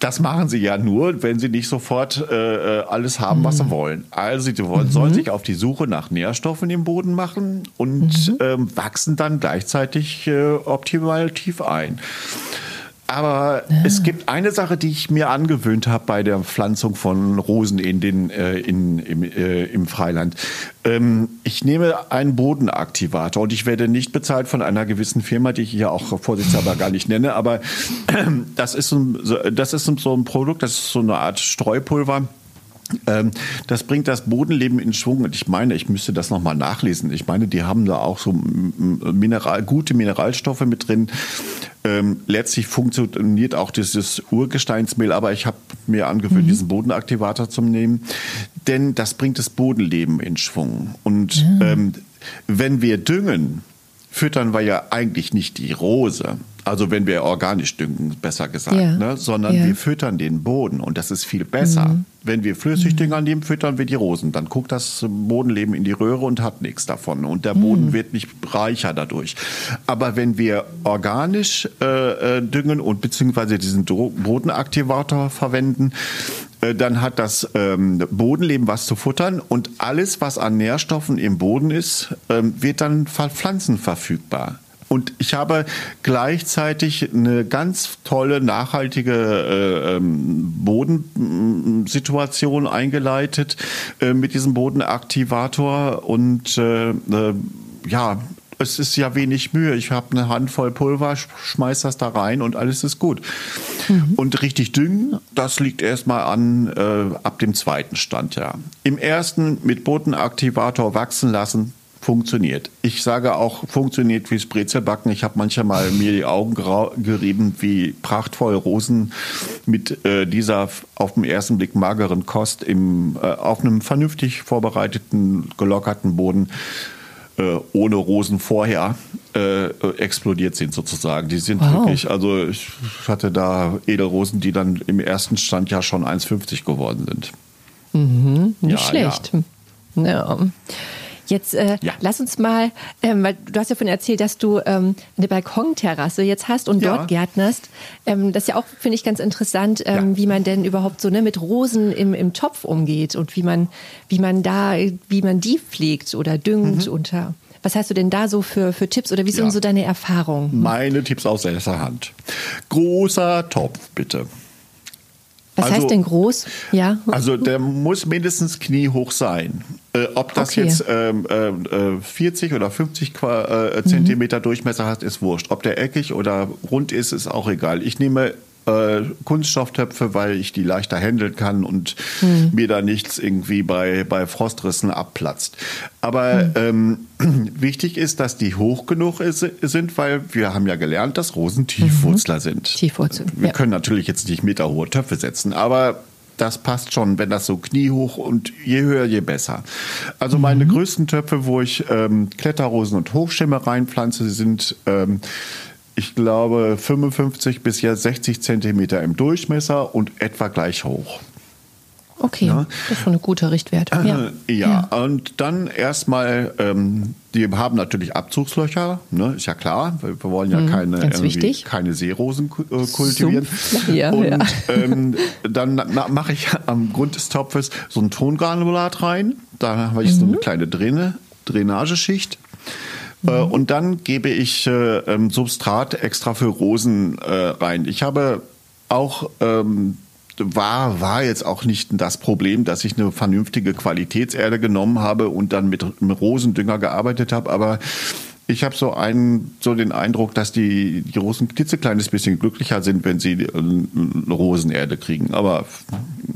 das machen sie ja nur, wenn sie nicht sofort äh, äh alles haben, was sie mhm. wollen. Also sie wollen, mhm. sollen sich auf die Suche nach Nährstoffen im Boden machen und mhm. ähm, wachsen dann gleichzeitig äh, optimal tief ein. Aber ja. es gibt eine Sache, die ich mir angewöhnt habe bei der Pflanzung von Rosen in den, äh, in, im, äh, im Freiland. Ähm, ich nehme einen Bodenaktivator und ich werde nicht bezahlt von einer gewissen Firma, die ich hier auch vorsichtshalber gar nicht nenne, aber äh, das, ist ein, das ist so ein Produkt, das ist so eine Art Streupulver das bringt das Bodenleben in Schwung und ich meine, ich müsste das nochmal nachlesen. Ich meine, die haben da auch so Mineral, gute Mineralstoffe mit drin. Ähm, letztlich funktioniert auch dieses Urgesteinsmehl, aber ich habe mir angewöhnt, mhm. diesen Bodenaktivator zu nehmen, denn das bringt das Bodenleben in Schwung. Und ja. ähm, wenn wir düngen, füttern wir ja eigentlich nicht die Rose, also wenn wir organisch düngen, besser gesagt, ja. ne? sondern ja. wir füttern den Boden und das ist viel besser. Mhm. Wenn wir Flüssigdünger mhm. nehmen, füttern wir die Rosen. Dann guckt das Bodenleben in die Röhre und hat nichts davon. Und der Boden mhm. wird nicht reicher dadurch. Aber wenn wir organisch äh, äh düngen und beziehungsweise diesen Bodenaktivator verwenden, äh, dann hat das ähm, Bodenleben was zu futtern und alles, was an Nährstoffen im Boden ist, ähm, wird dann für Pflanzen verfügbar. Und ich habe gleichzeitig eine ganz tolle, nachhaltige äh, ähm, Bodensituation eingeleitet äh, mit diesem Bodenaktivator. Und äh, äh, ja, es ist ja wenig Mühe. Ich habe eine Handvoll Pulver, schmeiß das da rein und alles ist gut. Mhm. Und richtig düngen, das liegt erstmal an äh, ab dem zweiten Stand, ja. Im ersten mit Bodenaktivator wachsen lassen, funktioniert. Ich sage auch, funktioniert wie das Brezelbacken. Ich habe manchmal mir die Augen gerieben, wie prachtvoll Rosen mit äh, dieser auf den ersten Blick mageren Kost im, äh, auf einem vernünftig vorbereiteten, gelockerten Boden äh, ohne Rosen vorher äh, explodiert sind sozusagen. Die sind wow. wirklich, also ich hatte da Edelrosen, die dann im ersten Stand ja schon 1,50 geworden sind. Mhm, nicht ja, schlecht. Ja. ja. Jetzt äh, ja. lass uns mal, ähm, weil du hast ja von erzählt, dass du ähm, eine Balkonterrasse jetzt hast und ja. dort gärtnerst. Ähm, das ist ja auch, finde ich, ganz interessant, ähm, ja. wie man denn überhaupt so ne, mit Rosen im, im Topf umgeht und wie man, wie man da, wie man die pflegt oder düngt mhm. unter. Was hast du denn da so für, für Tipps oder wie sind so deine Erfahrungen? Meine Tipps aus erster Hand. Großer Topf, bitte. Was also, heißt denn groß? Ja. Also der muss mindestens kniehoch sein. Äh, ob das okay. jetzt ähm, äh, 40 oder 50 Qua äh, Zentimeter mhm. Durchmesser hat, ist wurscht. Ob der eckig oder rund ist, ist auch egal. Ich nehme äh, Kunststofftöpfe, weil ich die leichter handeln kann und hm. mir da nichts irgendwie bei, bei Frostrissen abplatzt. Aber hm. ähm, wichtig ist, dass die hoch genug ist, sind, weil wir haben ja gelernt, dass Rosen Tiefwurzler mhm. sind. Tiefwurzel. Wir ja. können natürlich jetzt nicht meterhohe Töpfe setzen, aber das passt schon, wenn das so kniehoch und je höher, je besser. Also meine mhm. größten Töpfe, wo ich ähm, Kletterrosen und Hochschimmer reinpflanze, sind ähm, ich glaube, 55 bis jetzt 60 Zentimeter im Durchmesser und etwa gleich hoch. Okay, ja. das ist schon ein guter Richtwert. Ja, ja. ja. und dann erstmal, ähm, die haben natürlich Abzugslöcher, ne, ist ja klar. Wir, wir wollen ja mhm, keine, keine Seerosen äh, kultivieren. Ja, und ähm, dann mache ich am Grund des Topfes so ein Tongranulat rein. Da habe ich mhm. so eine kleine Drinne Drainageschicht. Äh, mhm. Und dann gebe ich äh, ähm, Substrat extra für Rosen äh, rein. Ich habe auch ähm, war, war jetzt auch nicht das Problem, dass ich eine vernünftige Qualitätserde genommen habe und dann mit, Rosendünger gearbeitet habe, aber ich habe so einen, so den Eindruck, dass die, die Rosen ein klitzekleines bisschen glücklicher sind, wenn sie äh, Rosenerde kriegen. Aber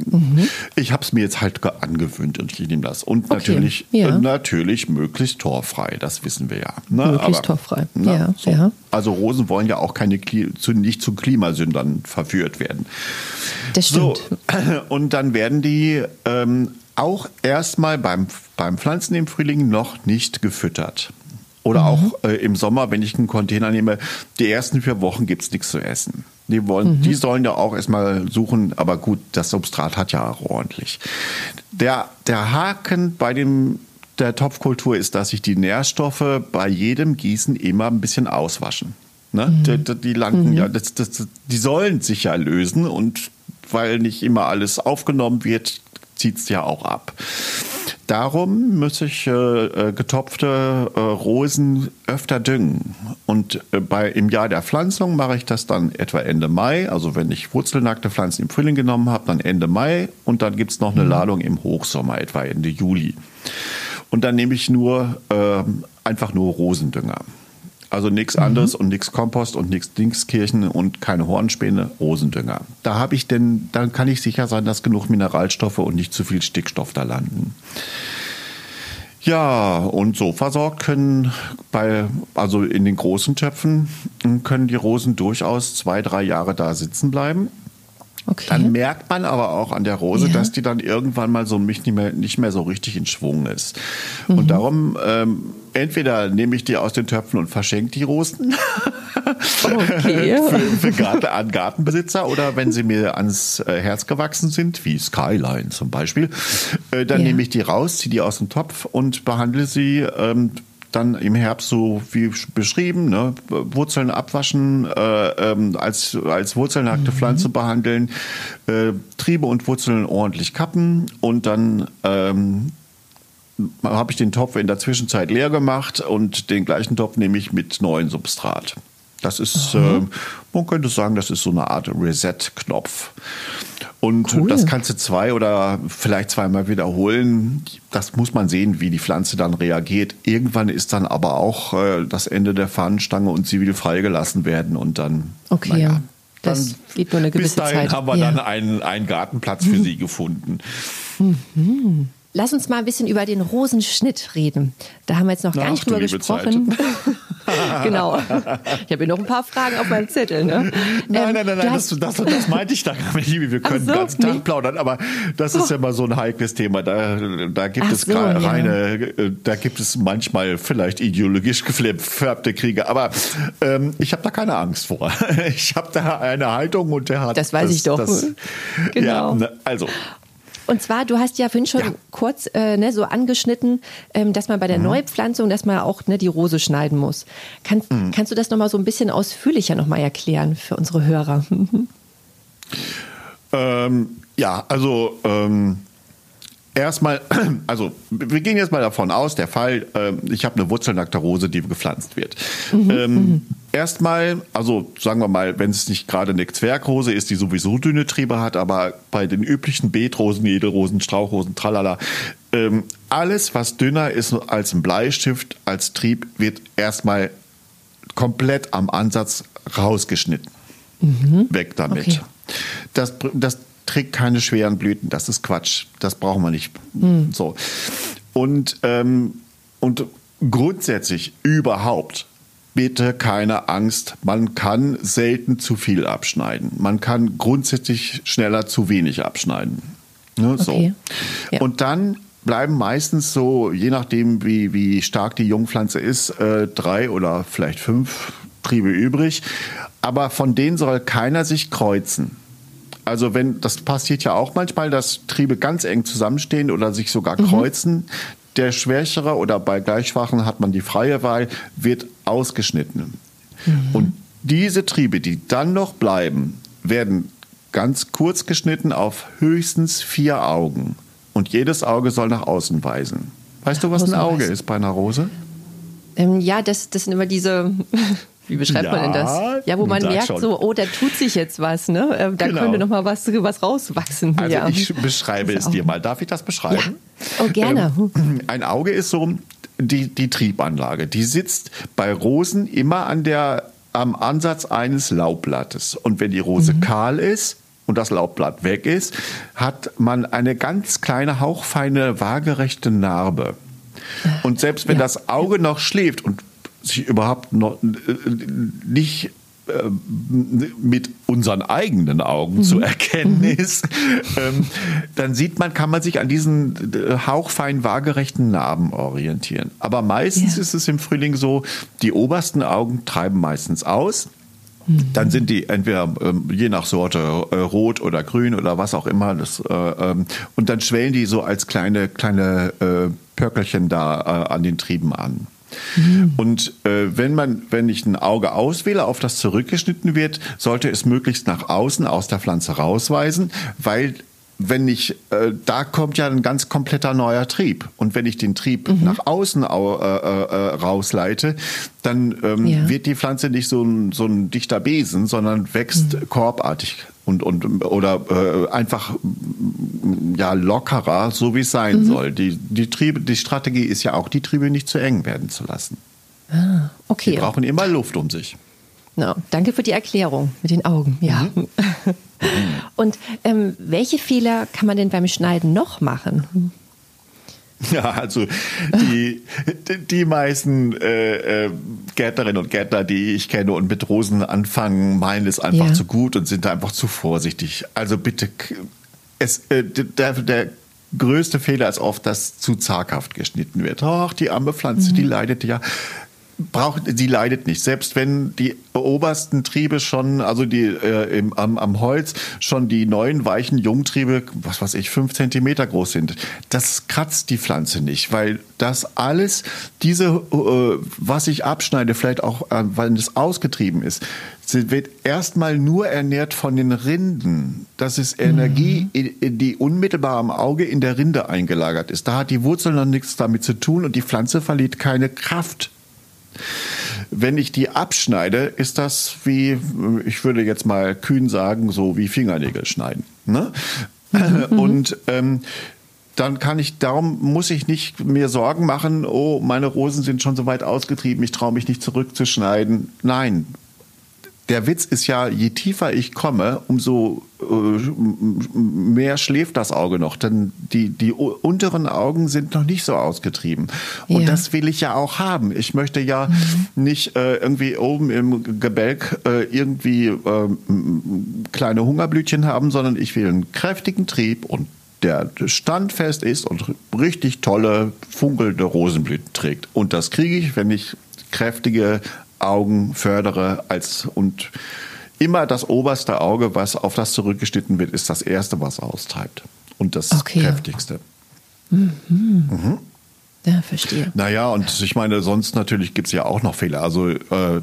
mhm. ich habe es mir jetzt halt angewöhnt und ich nehme das. Und okay. natürlich, ja. äh, natürlich möglichst torfrei, das wissen wir ja. Ne? Möglichst Aber, torfrei. Na, ja, so. ja. Also Rosen wollen ja auch keine zu, nicht zu Klimasündern verführt werden. Das stimmt. So, und dann werden die ähm, auch erstmal beim, beim Pflanzen im Frühling noch nicht gefüttert. Oder mhm. auch äh, im Sommer, wenn ich einen Container nehme, die ersten vier Wochen gibt's nichts zu essen. Die wollen, mhm. die sollen ja auch erstmal suchen, aber gut, das Substrat hat ja auch ordentlich. Der, der Haken bei dem, der Topfkultur ist, dass sich die Nährstoffe bei jedem Gießen immer ein bisschen auswaschen. Ne? Mhm. Die, die, landen mhm. ja, das, das, die sollen sich ja lösen und weil nicht immer alles aufgenommen wird, zieht's ja auch ab. Darum muss ich äh, äh, getopfte äh, Rosen öfter düngen. Und äh, bei, im Jahr der Pflanzung mache ich das dann etwa Ende Mai. Also wenn ich wurzelnackte Pflanzen im Frühling genommen habe, dann Ende Mai. Und dann gibt es noch eine mhm. Ladung im Hochsommer, etwa Ende Juli. Und dann nehme ich nur ähm, einfach nur Rosendünger. Also nichts anderes mhm. und nichts Kompost und nichts Dingskirchen und keine Hornspäne, Rosendünger. Da habe ich denn, dann kann ich sicher sein, dass genug Mineralstoffe und nicht zu viel Stickstoff da landen. Ja, und so versorgt können bei, also in den großen Töpfen, können die Rosen durchaus zwei, drei Jahre da sitzen bleiben. Okay. Dann merkt man aber auch an der Rose, ja. dass die dann irgendwann mal so nicht mehr, nicht mehr so richtig in Schwung ist. Mhm. Und darum, ähm, entweder nehme ich die aus den Töpfen und verschenke die Rosen okay. für, für Garten, an Gartenbesitzer oder wenn sie mir ans äh, Herz gewachsen sind, wie Skyline zum Beispiel, äh, dann ja. nehme ich die raus, ziehe die aus dem Topf und behandle sie ähm, dann im Herbst so wie beschrieben, ne, Wurzeln abwaschen, äh, ähm, als, als wurzelnackte mhm. Pflanze behandeln, äh, Triebe und Wurzeln ordentlich kappen und dann ähm, habe ich den Topf in der Zwischenzeit leer gemacht und den gleichen Topf nehme ich mit neuem Substrat. Das ist, äh, man könnte sagen, das ist so eine Art Reset-Knopf. Und cool. das kannst du zwei oder vielleicht zweimal wiederholen. Das muss man sehen, wie die Pflanze dann reagiert. Irgendwann ist dann aber auch äh, das Ende der Fahnenstange und sie will freigelassen werden und dann. Okay, naja, ja. Das dann, geht nur eine gewisse Bis dahin Zeit. haben wir ja. dann einen, einen Gartenplatz für sie gefunden. Mhm. Lass uns mal ein bisschen über den Rosenschnitt reden. Da haben wir jetzt noch gar nicht drüber gesprochen. genau. Ich habe hier noch ein paar Fragen auf meinem Zettel. Ne? Nein, ähm, nein, nein, nein das, das, das meinte ich da gar nicht. Wir können so, den ganzen Tag plaudern, aber das ist oh. ja mal so ein heikles Thema. Da, da gibt Ach es so, reine, ja. Äh, da gibt es manchmal vielleicht ideologisch gefärbte Kriege, aber ähm, ich habe da keine Angst vor. Ich habe da eine Haltung und der hat. Das weiß das, ich doch. Das, genau. Ja, ne, also und zwar, du hast ja vorhin schon ja. kurz äh, ne, so angeschnitten, ähm, dass man bei der mhm. Neupflanzung, dass man auch ne, die Rose schneiden muss. Kann, mhm. Kannst du das nochmal so ein bisschen ausführlicher nochmal erklären für unsere Hörer? ähm, ja, also ähm, Erstmal, also wir gehen jetzt mal davon aus, der Fall, äh, ich habe eine wurzelnackte Rose, die gepflanzt wird. Mhm, ähm, mhm. erstmal, also sagen wir mal, wenn es nicht gerade eine Zwergrose ist, die sowieso dünne Triebe hat, aber bei den üblichen Beetrosen, Edelrosen, Strauchrosen, tralala, ähm, alles, was dünner ist als ein Bleistift, als Trieb, wird erstmal komplett am Ansatz rausgeschnitten. Mhm. Weg damit. Okay. Das, das trägt keine schweren Blüten. Das ist Quatsch. Das brauchen wir nicht. Mhm. So. Und, ähm, und grundsätzlich überhaupt bitte keine Angst. Man kann selten zu viel abschneiden. Man kann grundsätzlich schneller zu wenig abschneiden. Ne, so. Okay. Ja. Und dann bleiben meistens so, je nachdem wie, wie stark die Jungpflanze ist, äh, drei oder vielleicht fünf Triebe übrig. Aber von denen soll keiner sich kreuzen. Also wenn, das passiert ja auch manchmal, dass Triebe ganz eng zusammenstehen oder sich sogar mhm. kreuzen. Der Schwächere oder bei Gleichschwachen hat man die freie Wahl, wird ausgeschnitten. Mhm. Und diese Triebe, die dann noch bleiben, werden ganz kurz geschnitten auf höchstens vier Augen. Und jedes Auge soll nach außen weisen. Weißt du, was ein Auge ist bei einer Rose? Ähm, ja, das, das sind immer diese, wie beschreibt ja, man denn das? Ja, wo man merkt schon. so, oh, da tut sich jetzt was, ne? Ähm, da genau. könnte noch mal was, was rauswachsen. Also ja. ich beschreibe es dir mal. Darf ich das beschreiben? Ja. Oh, gerne. Ähm, ein Auge ist so die, die Triebanlage. Die sitzt bei Rosen immer an der, am Ansatz eines Laubblattes. Und wenn die Rose mhm. kahl ist, und das Laubblatt weg ist, hat man eine ganz kleine, hauchfeine, waagerechte Narbe. Und selbst wenn ja. das Auge noch schläft und sich überhaupt noch äh, nicht äh, mit unseren eigenen Augen mhm. zu erkennen mhm. ist, ähm, dann sieht man, kann man sich an diesen äh, hauchfein waagerechten Narben orientieren. Aber meistens ja. ist es im Frühling so, die obersten Augen treiben meistens aus. Mhm. Dann sind die entweder ähm, je nach Sorte rot oder grün oder was auch immer. Das, äh, ähm, und dann schwellen die so als kleine, kleine Pörkelchen da an den Trieben an. Mhm. Und äh, wenn man, wenn ich ein Auge auswähle, auf das zurückgeschnitten wird, sollte es möglichst nach außen aus der Pflanze rausweisen, weil wenn ich, äh, da kommt ja ein ganz kompletter neuer Trieb. Und wenn ich den Trieb mhm. nach außen äh, äh, rausleite, dann ähm, ja. wird die Pflanze nicht so ein, so ein dichter Besen, sondern wächst mhm. korbartig und, und oder äh, einfach ja lockerer, so wie es sein mhm. soll. Die, die Triebe, die Strategie ist ja auch, die Triebe nicht zu eng werden zu lassen. Ah, okay. Die brauchen immer Luft um sich. No, danke für die Erklärung mit den Augen. Ja. Mhm. und ähm, welche Fehler kann man denn beim Schneiden noch machen? Ja, also die, die meisten äh, äh, Gärtnerinnen und Gärtner, die ich kenne und mit Rosen anfangen, meinen es einfach ja. zu gut und sind da einfach zu vorsichtig. Also bitte, es, äh, der, der größte Fehler ist oft, dass zu zaghaft geschnitten wird. Ach, die arme Pflanze, mhm. die leidet ja braucht, sie leidet nicht. Selbst wenn die obersten Triebe schon, also die äh, im, am, am Holz schon die neuen weichen Jungtriebe, was weiß ich, fünf Zentimeter groß sind, das kratzt die Pflanze nicht, weil das alles, diese, äh, was ich abschneide, vielleicht auch, äh, weil es ausgetrieben ist, sie wird erstmal nur ernährt von den Rinden. Das ist Energie, mhm. die unmittelbar am Auge in der Rinde eingelagert ist. Da hat die Wurzel noch nichts damit zu tun und die Pflanze verliert keine Kraft wenn ich die abschneide, ist das wie, ich würde jetzt mal kühn sagen, so wie Fingernägel schneiden. Ne? Mhm. Und ähm, dann kann ich, darum muss ich nicht mir Sorgen machen, oh, meine Rosen sind schon so weit ausgetrieben, ich traue mich nicht zurückzuschneiden. Nein, der Witz ist ja, je tiefer ich komme, umso äh, mehr schläft das Auge noch. Denn die, die unteren Augen sind noch nicht so ausgetrieben. Und ja. das will ich ja auch haben. Ich möchte ja mhm. nicht äh, irgendwie oben im Gebälk äh, irgendwie äh, kleine Hungerblütchen haben, sondern ich will einen kräftigen Trieb und der standfest ist und richtig tolle, funkelnde Rosenblüten trägt. Und das kriege ich, wenn ich kräftige Augen fördere als und immer das oberste Auge, was auf das zurückgeschnitten wird, ist das erste, was austreibt und das okay. kräftigste. Mhm. Mhm. Ja, verstehe. Naja, und ich meine, sonst natürlich gibt es ja auch noch Fehler. Also äh,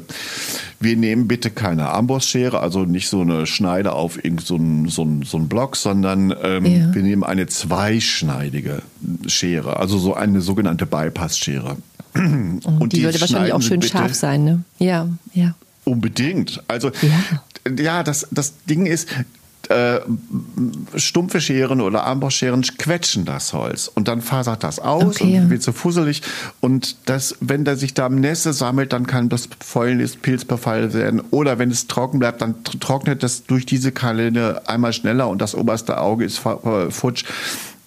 wir nehmen bitte keine Ambossschere, also nicht so eine Schneide auf irgend so einen so so ein Block, sondern ähm, ja. wir nehmen eine zweischneidige Schere, also so eine sogenannte Bypass-Schere. Und, und die, die würde wahrscheinlich auch schön scharf sein, ne? Ja, ja. Unbedingt. Also ja, ja das, das Ding ist, äh, stumpfe Scheren oder Ambossscheren quetschen das Holz und dann fasert das aus okay. und wird so fusselig und das, wenn der sich da Nässe sammelt, dann kann das Fäulnis Pilzbefall werden oder wenn es trocken bleibt, dann trocknet das durch diese Kanäle einmal schneller und das oberste Auge ist futsch.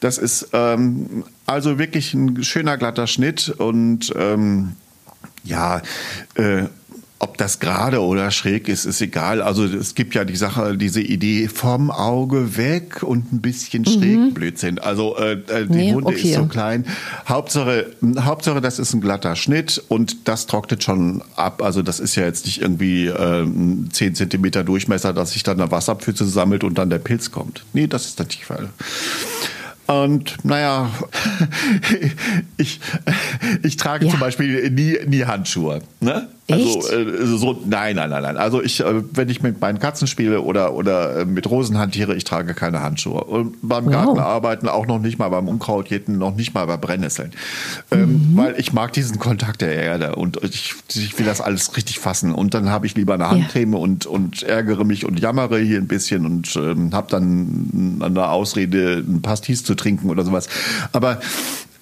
Das ist ähm, also wirklich ein schöner glatter Schnitt und ähm, ja, äh, ob das gerade oder schräg ist, ist egal. Also es gibt ja die Sache, diese Idee vom Auge weg und ein bisschen schräg mhm. Blödsinn. Also äh, äh, die nee, Wunde okay. ist so klein. Hauptsache, Hauptsache, das ist ein glatter Schnitt und das trocknet schon ab. Also das ist ja jetzt nicht irgendwie äh, 10 Zentimeter Durchmesser, dass sich dann eine Wasserpfütze sammelt und dann der Pilz kommt. Nee, das ist der Fall. Und naja, ich, ich trage ja. zum Beispiel nie, nie Handschuhe. Ne? Also äh, so nein, nein, nein, nein. Also ich, äh, wenn ich mit meinen Katzen spiele oder oder äh, mit Rosen hantiere, ich trage keine Handschuhe. Und beim Garten arbeiten auch noch nicht mal beim Unkrautjäten, noch nicht mal bei Brennnesseln, ähm, mhm. weil ich mag diesen Kontakt der Erde und ich, ich will das alles richtig fassen. Und dann habe ich lieber eine Handcreme ja. und und ärgere mich und jammere hier ein bisschen und ähm, habe dann eine Ausrede, ein Pastis zu trinken oder sowas. Aber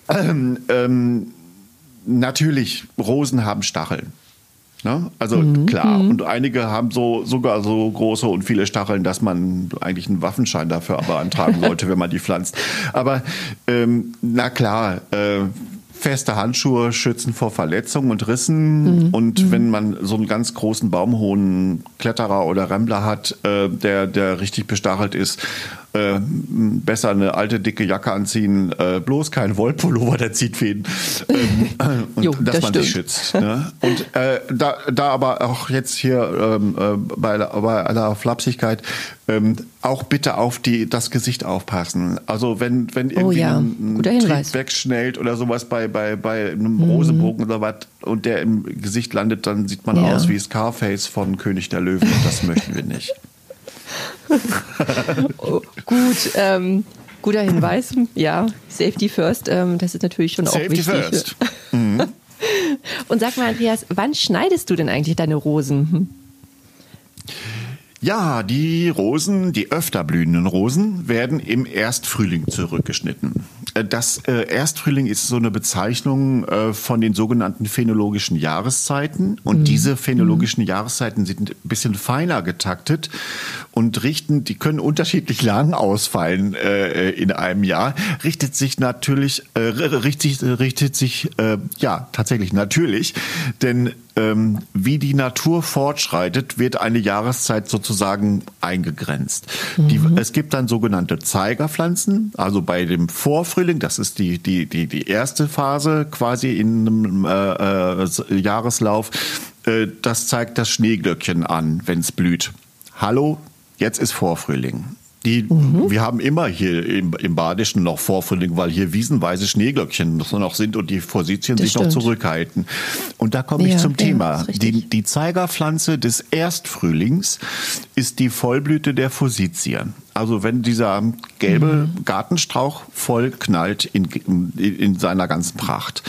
ähm, ähm, natürlich, Rosen haben Stacheln. Ne? Also mhm. klar. Mhm. Und einige haben so sogar so große und viele Stacheln, dass man eigentlich einen Waffenschein dafür beantragen sollte, wenn man die pflanzt. Aber ähm, na klar, äh, feste Handschuhe schützen vor Verletzungen und Rissen. Mhm. Und mhm. wenn man so einen ganz großen baumhohen Kletterer oder Rembler hat, äh, der, der richtig bestachelt ist, äh, besser eine alte dicke Jacke anziehen, äh, bloß kein Wollpullover, der zieht Fäden. Ähm, und jo, dass das man stimmt. sich schützt. Ne? Und äh, da, da aber auch jetzt hier ähm, äh, bei, bei aller Flapsigkeit ähm, auch bitte auf die, das Gesicht aufpassen. Also wenn, wenn oh irgendwie oh ja. ein, ein Trieb wegschnellt oder sowas bei, bei, bei einem mhm. Rosebogen oder was und der im Gesicht landet, dann sieht man ja. aus wie Scarface von König der Löwen und das möchten wir nicht. Oh, gut, ähm, guter Hinweis. Ja, Safety first. Ähm, das ist natürlich schon Safety auch wichtig. Safety first. Mhm. Und sag mal, Andreas, wann schneidest du denn eigentlich deine Rosen? Hm? Ja, die Rosen, die öfter blühenden Rosen, werden im Erstfrühling zurückgeschnitten. Äh, das äh, Erstfrühling ist so eine Bezeichnung äh, von den sogenannten phänologischen Jahreszeiten. Und mhm. diese phänologischen mhm. Jahreszeiten sind ein bisschen feiner getaktet und richten, die können unterschiedlich lang ausfallen in einem Jahr. Richtet sich natürlich, richtet, richtet sich, ja, tatsächlich natürlich, denn ähm, wie die Natur fortschreitet, wird eine Jahreszeit sozusagen eingegrenzt. Mhm. Die, es gibt dann sogenannte Zeigerpflanzen, also bei dem Vorfrühling, das ist die, die, die, die erste Phase quasi in einem äh, äh, Jahreslauf, äh, das zeigt das Schneeglöckchen an, wenn es blüht. Hallo, jetzt ist Vorfrühling. Die, mhm. Wir haben immer hier im, im Badischen noch Vorfrühling, weil hier wiesenweise Schneeglöckchen noch sind und die Forsythien sich stimmt. noch zurückhalten. Und da komme ich ja, zum ja, Thema. Die, die Zeigerpflanze des Erstfrühlings ist die Vollblüte der Forsythien. Also wenn dieser gelbe mhm. Gartenstrauch voll knallt in, in seiner ganzen Pracht,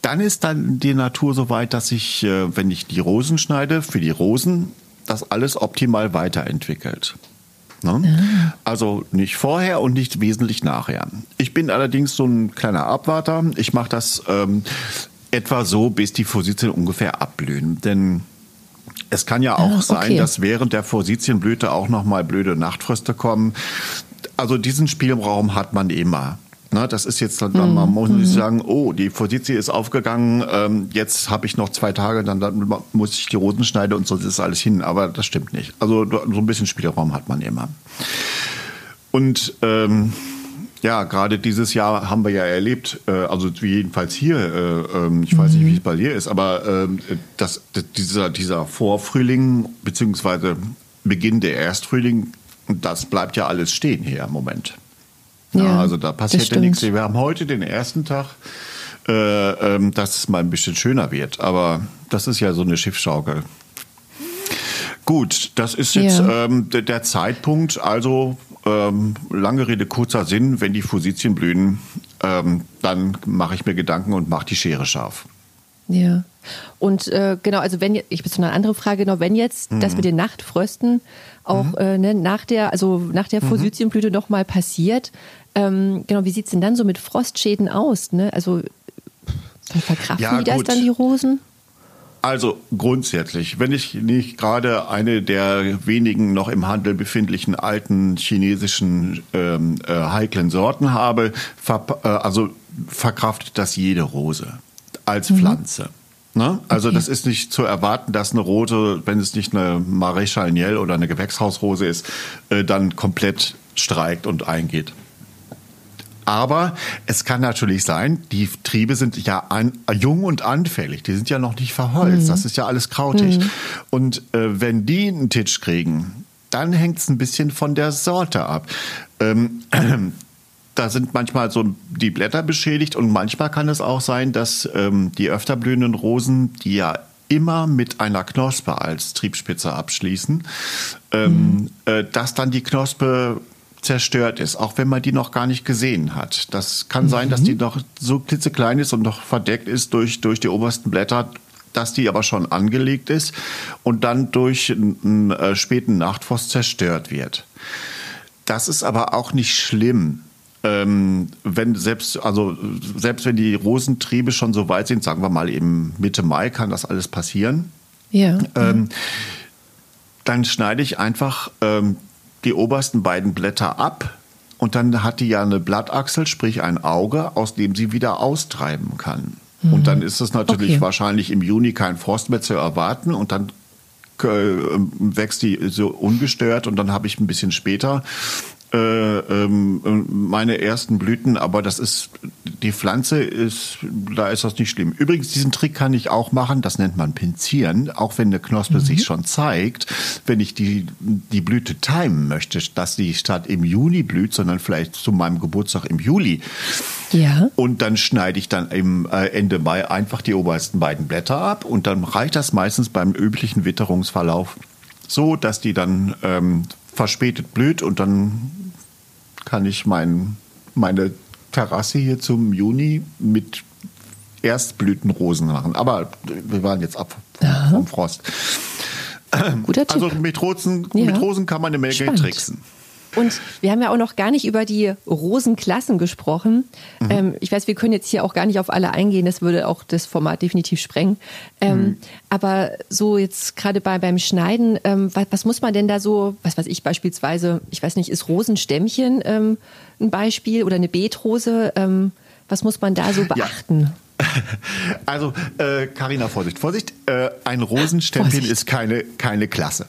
dann ist dann die Natur so weit, dass ich, äh, wenn ich die Rosen schneide, für die Rosen das alles optimal weiterentwickelt. Ne? Also nicht vorher und nicht wesentlich nachher. Ich bin allerdings so ein kleiner Abwarter. Ich mache das ähm, etwa so, bis die Fositien ungefähr abblühen. Denn es kann ja auch ah, okay. sein, dass während der Fositienblüte auch noch mal blöde Nachtfröste kommen. Also diesen Spielraum hat man immer. Na, das ist jetzt, dann, man mhm. muss nicht mhm. sagen, oh, die Forsythie ist aufgegangen, ähm, jetzt habe ich noch zwei Tage, dann, dann, muss ich die Rosen schneiden und so ist alles hin. Aber das stimmt nicht. Also so ein bisschen Spielraum hat man immer. Und ähm, ja, gerade dieses Jahr haben wir ja erlebt, äh, also jedenfalls hier, äh, äh, ich weiß nicht, wie es bei dir ist, aber ähm, das, dieser, dieser Vorfrühling beziehungsweise Beginn der Erstfrühling, das bleibt ja alles stehen hier im Moment. Ja, ja also da passiert ja nichts. Wir haben heute den ersten Tag, äh, ähm, dass es mal ein bisschen schöner wird. Aber das ist ja so eine Schiffsschaukel. Gut, das ist jetzt ja. ähm, der, der, Zeitpunkt. Also ähm, lange Rede, kurzer Sinn. Wenn die Fusizien blühen, ähm, dann mache ich mir Gedanken und mache die Schere scharf. Ja. Und äh, genau, also wenn ich bin so eine andere Frage noch, wenn jetzt mhm. das mit den Nachtfrösten auch mhm. äh, ne, nach der, also nach der Forsythienblüte mhm. nochmal passiert, ähm, genau, wie sieht es denn dann so mit Frostschäden aus? Ne? Also verkraften ja, die das dann, die Rosen? Also grundsätzlich, wenn ich nicht gerade eine der wenigen noch im Handel befindlichen alten chinesischen ähm, äh, heiklen Sorten habe, ver äh, also verkraftet das jede Rose als mhm. Pflanze. Ne? Also okay. das ist nicht zu erwarten, dass eine rote, wenn es nicht eine Maréchal Niel oder eine Gewächshausrose ist, äh, dann komplett streikt und eingeht. Aber es kann natürlich sein, die Triebe sind ja an, jung und anfällig. Die sind ja noch nicht verholzt. Mhm. Das ist ja alles krautig. Mhm. Und äh, wenn die einen Titsch kriegen, dann hängt es ein bisschen von der Sorte ab. Ähm, da sind manchmal so die Blätter beschädigt und manchmal kann es auch sein, dass ähm, die öfter blühenden Rosen, die ja immer mit einer Knospe als Triebspitze abschließen, ähm, mhm. äh, dass dann die Knospe zerstört ist, auch wenn man die noch gar nicht gesehen hat. Das kann mhm. sein, dass die noch so klitzeklein ist und noch verdeckt ist durch, durch die obersten Blätter, dass die aber schon angelegt ist und dann durch einen äh, späten Nachtfrost zerstört wird. Das ist aber auch nicht schlimm. Ähm, wenn selbst, also selbst wenn die Rosentriebe schon so weit sind, sagen wir mal eben Mitte Mai, kann das alles passieren. Ja. Ähm, dann schneide ich einfach ähm, die obersten beiden Blätter ab und dann hat die ja eine Blattachsel, sprich ein Auge, aus dem sie wieder austreiben kann. Mhm. Und dann ist es natürlich okay. wahrscheinlich im Juni kein Frost mehr zu erwarten und dann äh, wächst die so ungestört und dann habe ich ein bisschen später meine ersten Blüten, aber das ist, die Pflanze ist, da ist das nicht schlimm. Übrigens, diesen Trick kann ich auch machen, das nennt man Pinzieren, auch wenn eine Knospe mhm. sich schon zeigt, wenn ich die, die Blüte timen möchte, dass die statt im Juni blüht, sondern vielleicht zu meinem Geburtstag im Juli. Ja. Und dann schneide ich dann im äh, Ende Mai einfach die obersten beiden Blätter ab und dann reicht das meistens beim üblichen Witterungsverlauf so, dass die dann ähm, verspätet blüht und dann kann ich mein, meine Terrasse hier zum Juni mit Erstblütenrosen machen. Aber wir waren jetzt ab vom, vom Frost. Guter Tipp. Also mit Rosen, ja. mit Rosen kann man eine Menge Spannend. tricksen. Und wir haben ja auch noch gar nicht über die Rosenklassen gesprochen. Mhm. Ähm, ich weiß, wir können jetzt hier auch gar nicht auf alle eingehen, das würde auch das Format definitiv sprengen. Ähm, mhm. Aber so jetzt gerade bei, beim Schneiden, ähm, was, was, muss man denn da so, was weiß ich beispielsweise, ich weiß nicht, ist Rosenstämmchen ähm, ein Beispiel oder eine Beetrose? Ähm, was muss man da so beachten? Ja. Also, Karina, äh, Vorsicht, Vorsicht. Äh, ein Rosenstämmchen Vorsicht. ist keine, keine Klasse.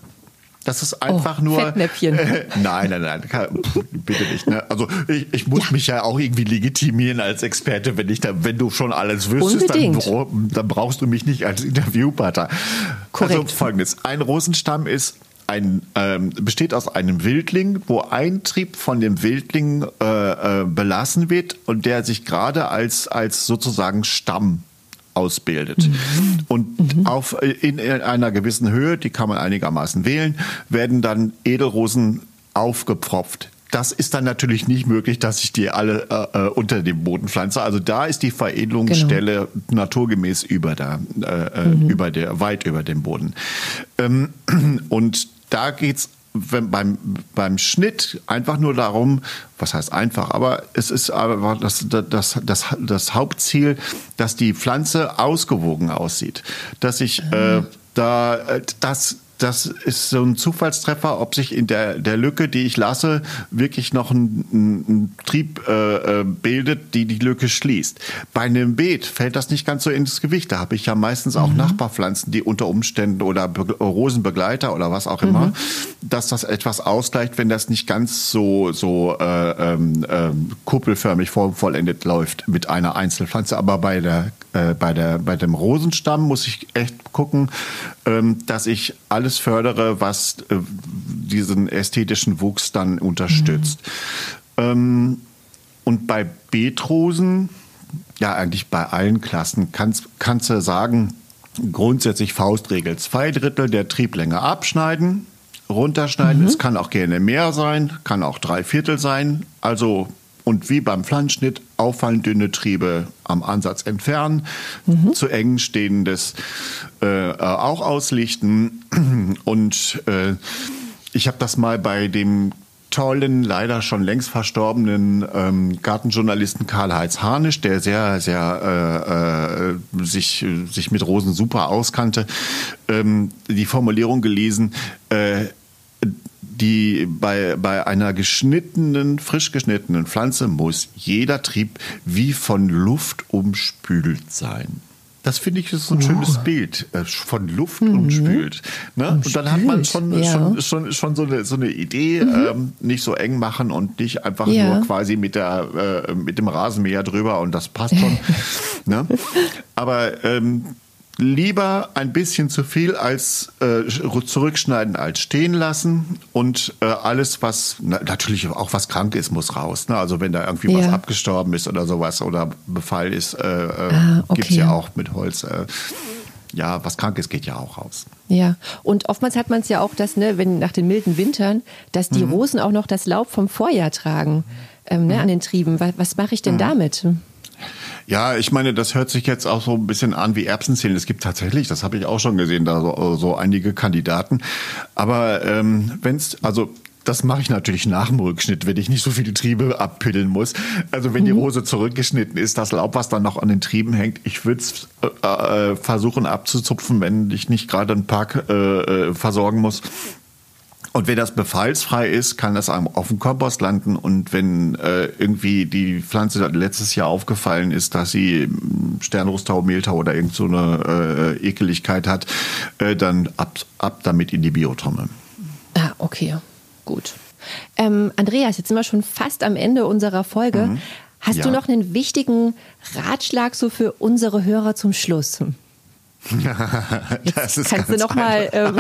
Das ist einfach oh, nur. Äh, nein, nein, nein, kann, bitte nicht. Ne? Also ich, ich muss ja. mich ja auch irgendwie legitimieren als Experte, wenn ich da, wenn du schon alles wüsstest, dann, dann, brauchst du mich nicht als Interviewpartner. Korrekt. Also folgendes: Ein Rosenstamm ist ein, ähm, besteht aus einem Wildling, wo ein Trieb von dem Wildling äh, äh, belassen wird und der sich gerade als, als sozusagen Stamm ausbildet. Mhm. Und mhm. auf, in, in einer gewissen Höhe, die kann man einigermaßen wählen, werden dann Edelrosen aufgepfropft. Das ist dann natürlich nicht möglich, dass ich die alle äh, äh unter dem Boden pflanze. Also da ist die Veredelungsstelle genau. naturgemäß über der, äh, äh, mhm. über der, weit über dem Boden. Ähm, und da geht's wenn beim, beim Schnitt einfach nur darum, was heißt einfach, aber es ist aber das, das, das, das Hauptziel, dass die Pflanze ausgewogen aussieht. Dass ich äh, da äh, das das ist so ein Zufallstreffer, ob sich in der, der Lücke, die ich lasse, wirklich noch ein, ein Trieb äh, äh, bildet, die die Lücke schließt. Bei einem Beet fällt das nicht ganz so ins Gewicht. Da habe ich ja meistens auch mhm. Nachbarpflanzen, die unter Umständen oder Be Rosenbegleiter oder was auch immer, mhm. dass das etwas ausgleicht, wenn das nicht ganz so, so äh, äh, kuppelförmig vollendet läuft mit einer Einzelpflanze. Aber bei der äh, bei, der, bei dem Rosenstamm muss ich echt gucken, ähm, dass ich alles fördere, was äh, diesen ästhetischen Wuchs dann unterstützt. Mhm. Ähm, und bei Beetrosen, ja eigentlich bei allen Klassen, kannst, kannst du sagen, grundsätzlich Faustregel, zwei Drittel der Trieblänge abschneiden, runterschneiden. Mhm. Es kann auch gerne mehr sein, kann auch drei Viertel sein. Also und wie beim Pflanzschnitt auffallend dünne Triebe am Ansatz entfernen, mhm. zu eng stehendes äh, äh, auch auslichten. Und äh, ich habe das mal bei dem tollen, leider schon längst verstorbenen ähm, Gartenjournalisten Karl-Heinz Harnisch, der sehr, sehr äh, äh, sich, sich mit Rosen super auskannte, ähm, die Formulierung gelesen, äh, die bei, bei einer geschnittenen, frisch geschnittenen Pflanze muss jeder Trieb wie von Luft umspült sein. Das finde ich ist so ein oh. schönes Bild. Äh, von Luft mhm. umspült. Ne? umspült. Und dann hat man schon, ja. schon, schon, schon so eine, so eine Idee, mhm. ähm, nicht so eng machen und nicht einfach ja. nur quasi mit, der, äh, mit dem Rasenmäher drüber und das passt schon. ne? Aber ähm, lieber ein bisschen zu viel als äh, zurückschneiden als stehen lassen und äh, alles was na, natürlich auch was krank ist muss raus ne? also wenn da irgendwie ja. was abgestorben ist oder sowas oder Befall ist äh, äh, ah, okay. gibt's ja auch mit Holz äh, ja, was krank ist, geht ja auch raus. Ja, und oftmals hat man es ja auch, dass, ne, wenn nach den milden Wintern, dass die mhm. Rosen auch noch das Laub vom Vorjahr tragen ähm, ne, mhm. an den Trieben. Was, was mache ich denn mhm. damit? Ja, ich meine, das hört sich jetzt auch so ein bisschen an wie Erbsenzählen. Es gibt tatsächlich, das habe ich auch schon gesehen, da so, so einige Kandidaten. Aber ähm, wenn es, also das mache ich natürlich nach dem Rückschnitt, wenn ich nicht so viele Triebe abpiddeln muss. Also wenn die mhm. Rose zurückgeschnitten ist, das Laub, was dann noch an den Trieben hängt, ich würde es äh, äh, versuchen abzuzupfen, wenn ich nicht gerade einen Park äh, äh, versorgen muss. Und wenn das befallsfrei ist, kann das auf dem Kompost landen. Und wenn äh, irgendwie die Pflanze letztes Jahr aufgefallen ist, dass sie hm, Sternrostau, Mehltau oder irgend so eine äh, Ekeligkeit hat, äh, dann ab, ab damit in die Biotonne. Ah, okay. Gut. Ähm, Andreas, jetzt sind wir schon fast am Ende unserer Folge. Mhm. Hast ja. du noch einen wichtigen Ratschlag so für unsere Hörer zum Schluss? das ist kannst du noch mal, ähm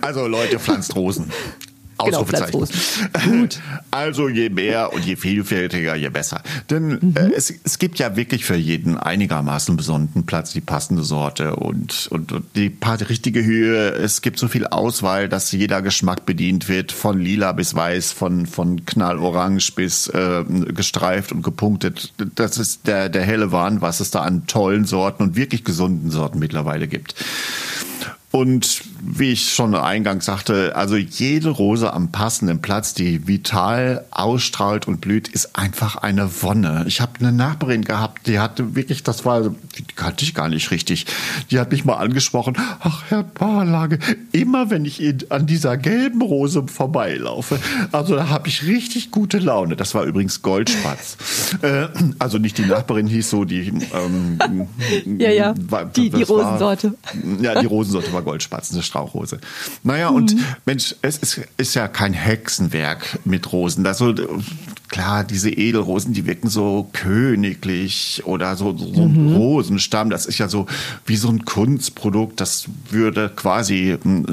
Also Leute, pflanzt Rosen. Genau, Ausrufezeichen. Genau, Gut. Also je mehr und je vielfältiger, je besser. Denn mhm. äh, es, es gibt ja wirklich für jeden einigermaßen besonderen Platz die passende Sorte und, und, und die richtige Höhe. Es gibt so viel Auswahl, dass jeder Geschmack bedient wird, von lila bis weiß, von, von knallorange bis äh, gestreift und gepunktet. Das ist der, der helle Wahn, was es da an tollen Sorten und wirklich gesunden Sorten mittlerweile gibt. Und wie ich schon eingangs sagte, also jede Rose am passenden Platz, die vital ausstrahlt und blüht, ist einfach eine Wonne. Ich habe eine Nachbarin gehabt, die hatte wirklich, das war, die kannte ich gar nicht richtig. Die hat mich mal angesprochen, ach Herr Barlage, immer wenn ich an dieser gelben Rose vorbeilaufe, also da habe ich richtig gute Laune. Das war übrigens Goldspatz. äh, also nicht die Nachbarin hieß so, die ähm, ja, ja, war, die, die Rosensorte. War, ja, die Rosensorte war Goldspatzen, eine Strauchrose. Naja, mhm. und Mensch, es ist, ist ja kein Hexenwerk mit Rosen. Das so, klar, diese Edelrosen, die wirken so königlich oder so, so ein mhm. Rosenstamm, das ist ja so wie so ein Kunstprodukt, das würde quasi hm,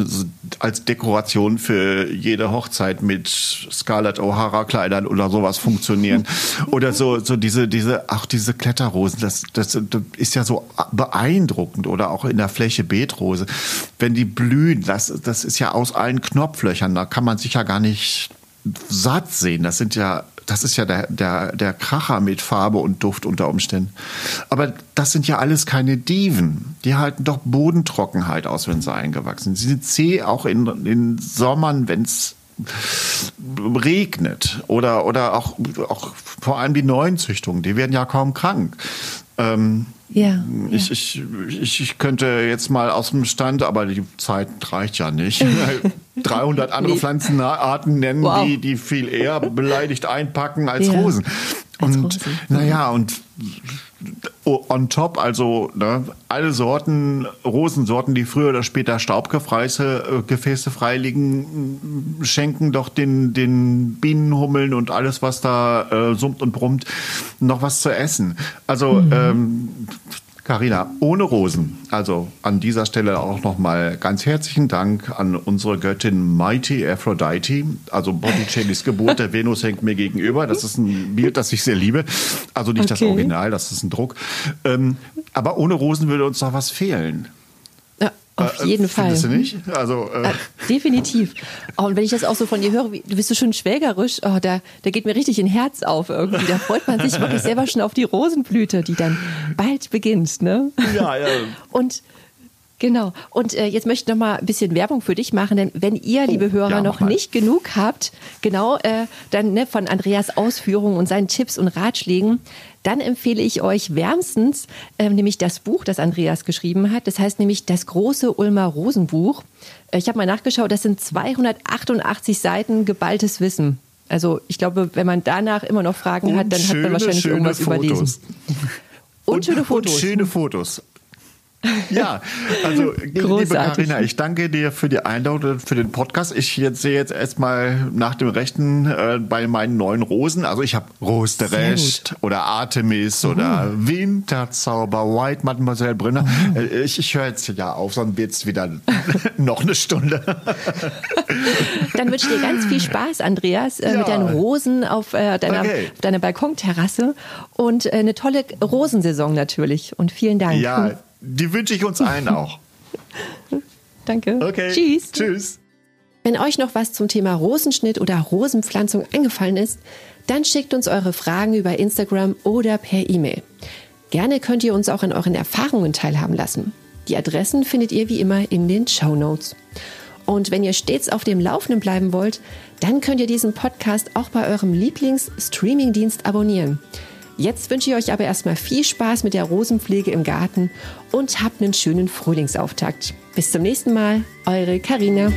als Dekoration für jede Hochzeit mit Scarlett O'Hara Kleidern oder sowas funktionieren. oder so, so diese, diese, auch diese Kletterrosen, das, das, das ist ja so beeindruckend oder auch in der Fläche Beetrose wenn die blühen, das, das ist ja aus allen Knopflöchern, da kann man sich ja gar nicht satt sehen. Das sind ja, das ist ja der, der, der Kracher mit Farbe und Duft unter Umständen. Aber das sind ja alles keine Diven. Die halten doch Bodentrockenheit aus, wenn sie eingewachsen sind. Sie sind zäh auch in, in Sommern, wenn es regnet oder, oder auch, auch vor allem die neuen Züchtungen, die werden ja kaum krank. Ähm, ja, ich, ja. Ich, ich, ich könnte jetzt mal aus dem Stand, aber die Zeit reicht ja nicht, 300 andere nee. Pflanzenarten nennen, wow. die, die viel eher beleidigt einpacken als ja. Rosen. Und naja, und on top, also ne, alle Sorten, Rosensorten, die früher oder später Staubgefäße äh, Gefäße freiliegen, schenken doch den, den Bienenhummeln und alles, was da äh, summt und brummt, noch was zu essen. Also mhm. ähm, Carina, ohne Rosen. Also an dieser Stelle auch nochmal ganz herzlichen Dank an unsere Göttin Mighty Aphrodite. Also Botticellis Geburt der Venus hängt mir gegenüber. Das ist ein Bild, das ich sehr liebe. Also nicht okay. das Original, das ist ein Druck. Ähm, aber ohne Rosen würde uns noch was fehlen. Auf äh, jeden Fall. Findest du nicht? Also, äh. Äh, definitiv. Oh, und wenn ich das auch so von dir höre, wie, du bist so schön schwägerisch, oh, da, da geht mir richtig ein Herz auf irgendwie. Da freut man sich wirklich selber schon auf die Rosenblüte, die dann bald beginnt. Ne? Ja, ja. Und Genau. Und äh, jetzt möchte ich noch mal ein bisschen Werbung für dich machen, denn wenn ihr, liebe oh, Hörer, ja, noch nicht genug habt, genau, äh, dann ne, von Andreas Ausführungen und seinen Tipps und Ratschlägen, dann empfehle ich euch wärmstens äh, nämlich das Buch, das Andreas geschrieben hat. Das heißt nämlich das große Ulmer Rosenbuch. Äh, ich habe mal nachgeschaut, das sind 288 Seiten geballtes Wissen. Also ich glaube, wenn man danach immer noch Fragen und hat, dann schöne, hat man wahrscheinlich irgendwas Fotos. überlesen. Und, und, schöne Fotos. Und schöne Fotos. Ja, also liebe Karina, ich danke dir für die Einladung, für den Podcast. Ich jetzt sehe jetzt erstmal nach dem Rechten äh, bei meinen neuen Rosen. Also ich habe Rosterecht oder Artemis oh. oder Winterzauber, White Mademoiselle Brünner. Oh. Äh, ich, ich höre jetzt ja auf, sonst wird es wieder noch eine Stunde. Dann wünsche ich dir ganz viel Spaß, Andreas, äh, ja. mit deinen Rosen auf, äh, deiner, okay. auf deiner Balkonterrasse und äh, eine tolle Rosensaison natürlich. Und vielen Dank. Ja, Die wünsche ich uns allen auch. Danke. Okay. Tschüss. Tschüss. Wenn euch noch was zum Thema Rosenschnitt oder Rosenpflanzung eingefallen ist, dann schickt uns eure Fragen über Instagram oder per E-Mail. Gerne könnt ihr uns auch an euren Erfahrungen teilhaben lassen. Die Adressen findet ihr wie immer in den Show Notes. Und wenn ihr stets auf dem Laufenden bleiben wollt, dann könnt ihr diesen Podcast auch bei eurem Lieblings-Streaming-Dienst abonnieren. Jetzt wünsche ich euch aber erstmal viel Spaß mit der Rosenpflege im Garten und habt einen schönen Frühlingsauftakt. Bis zum nächsten Mal, eure Karina.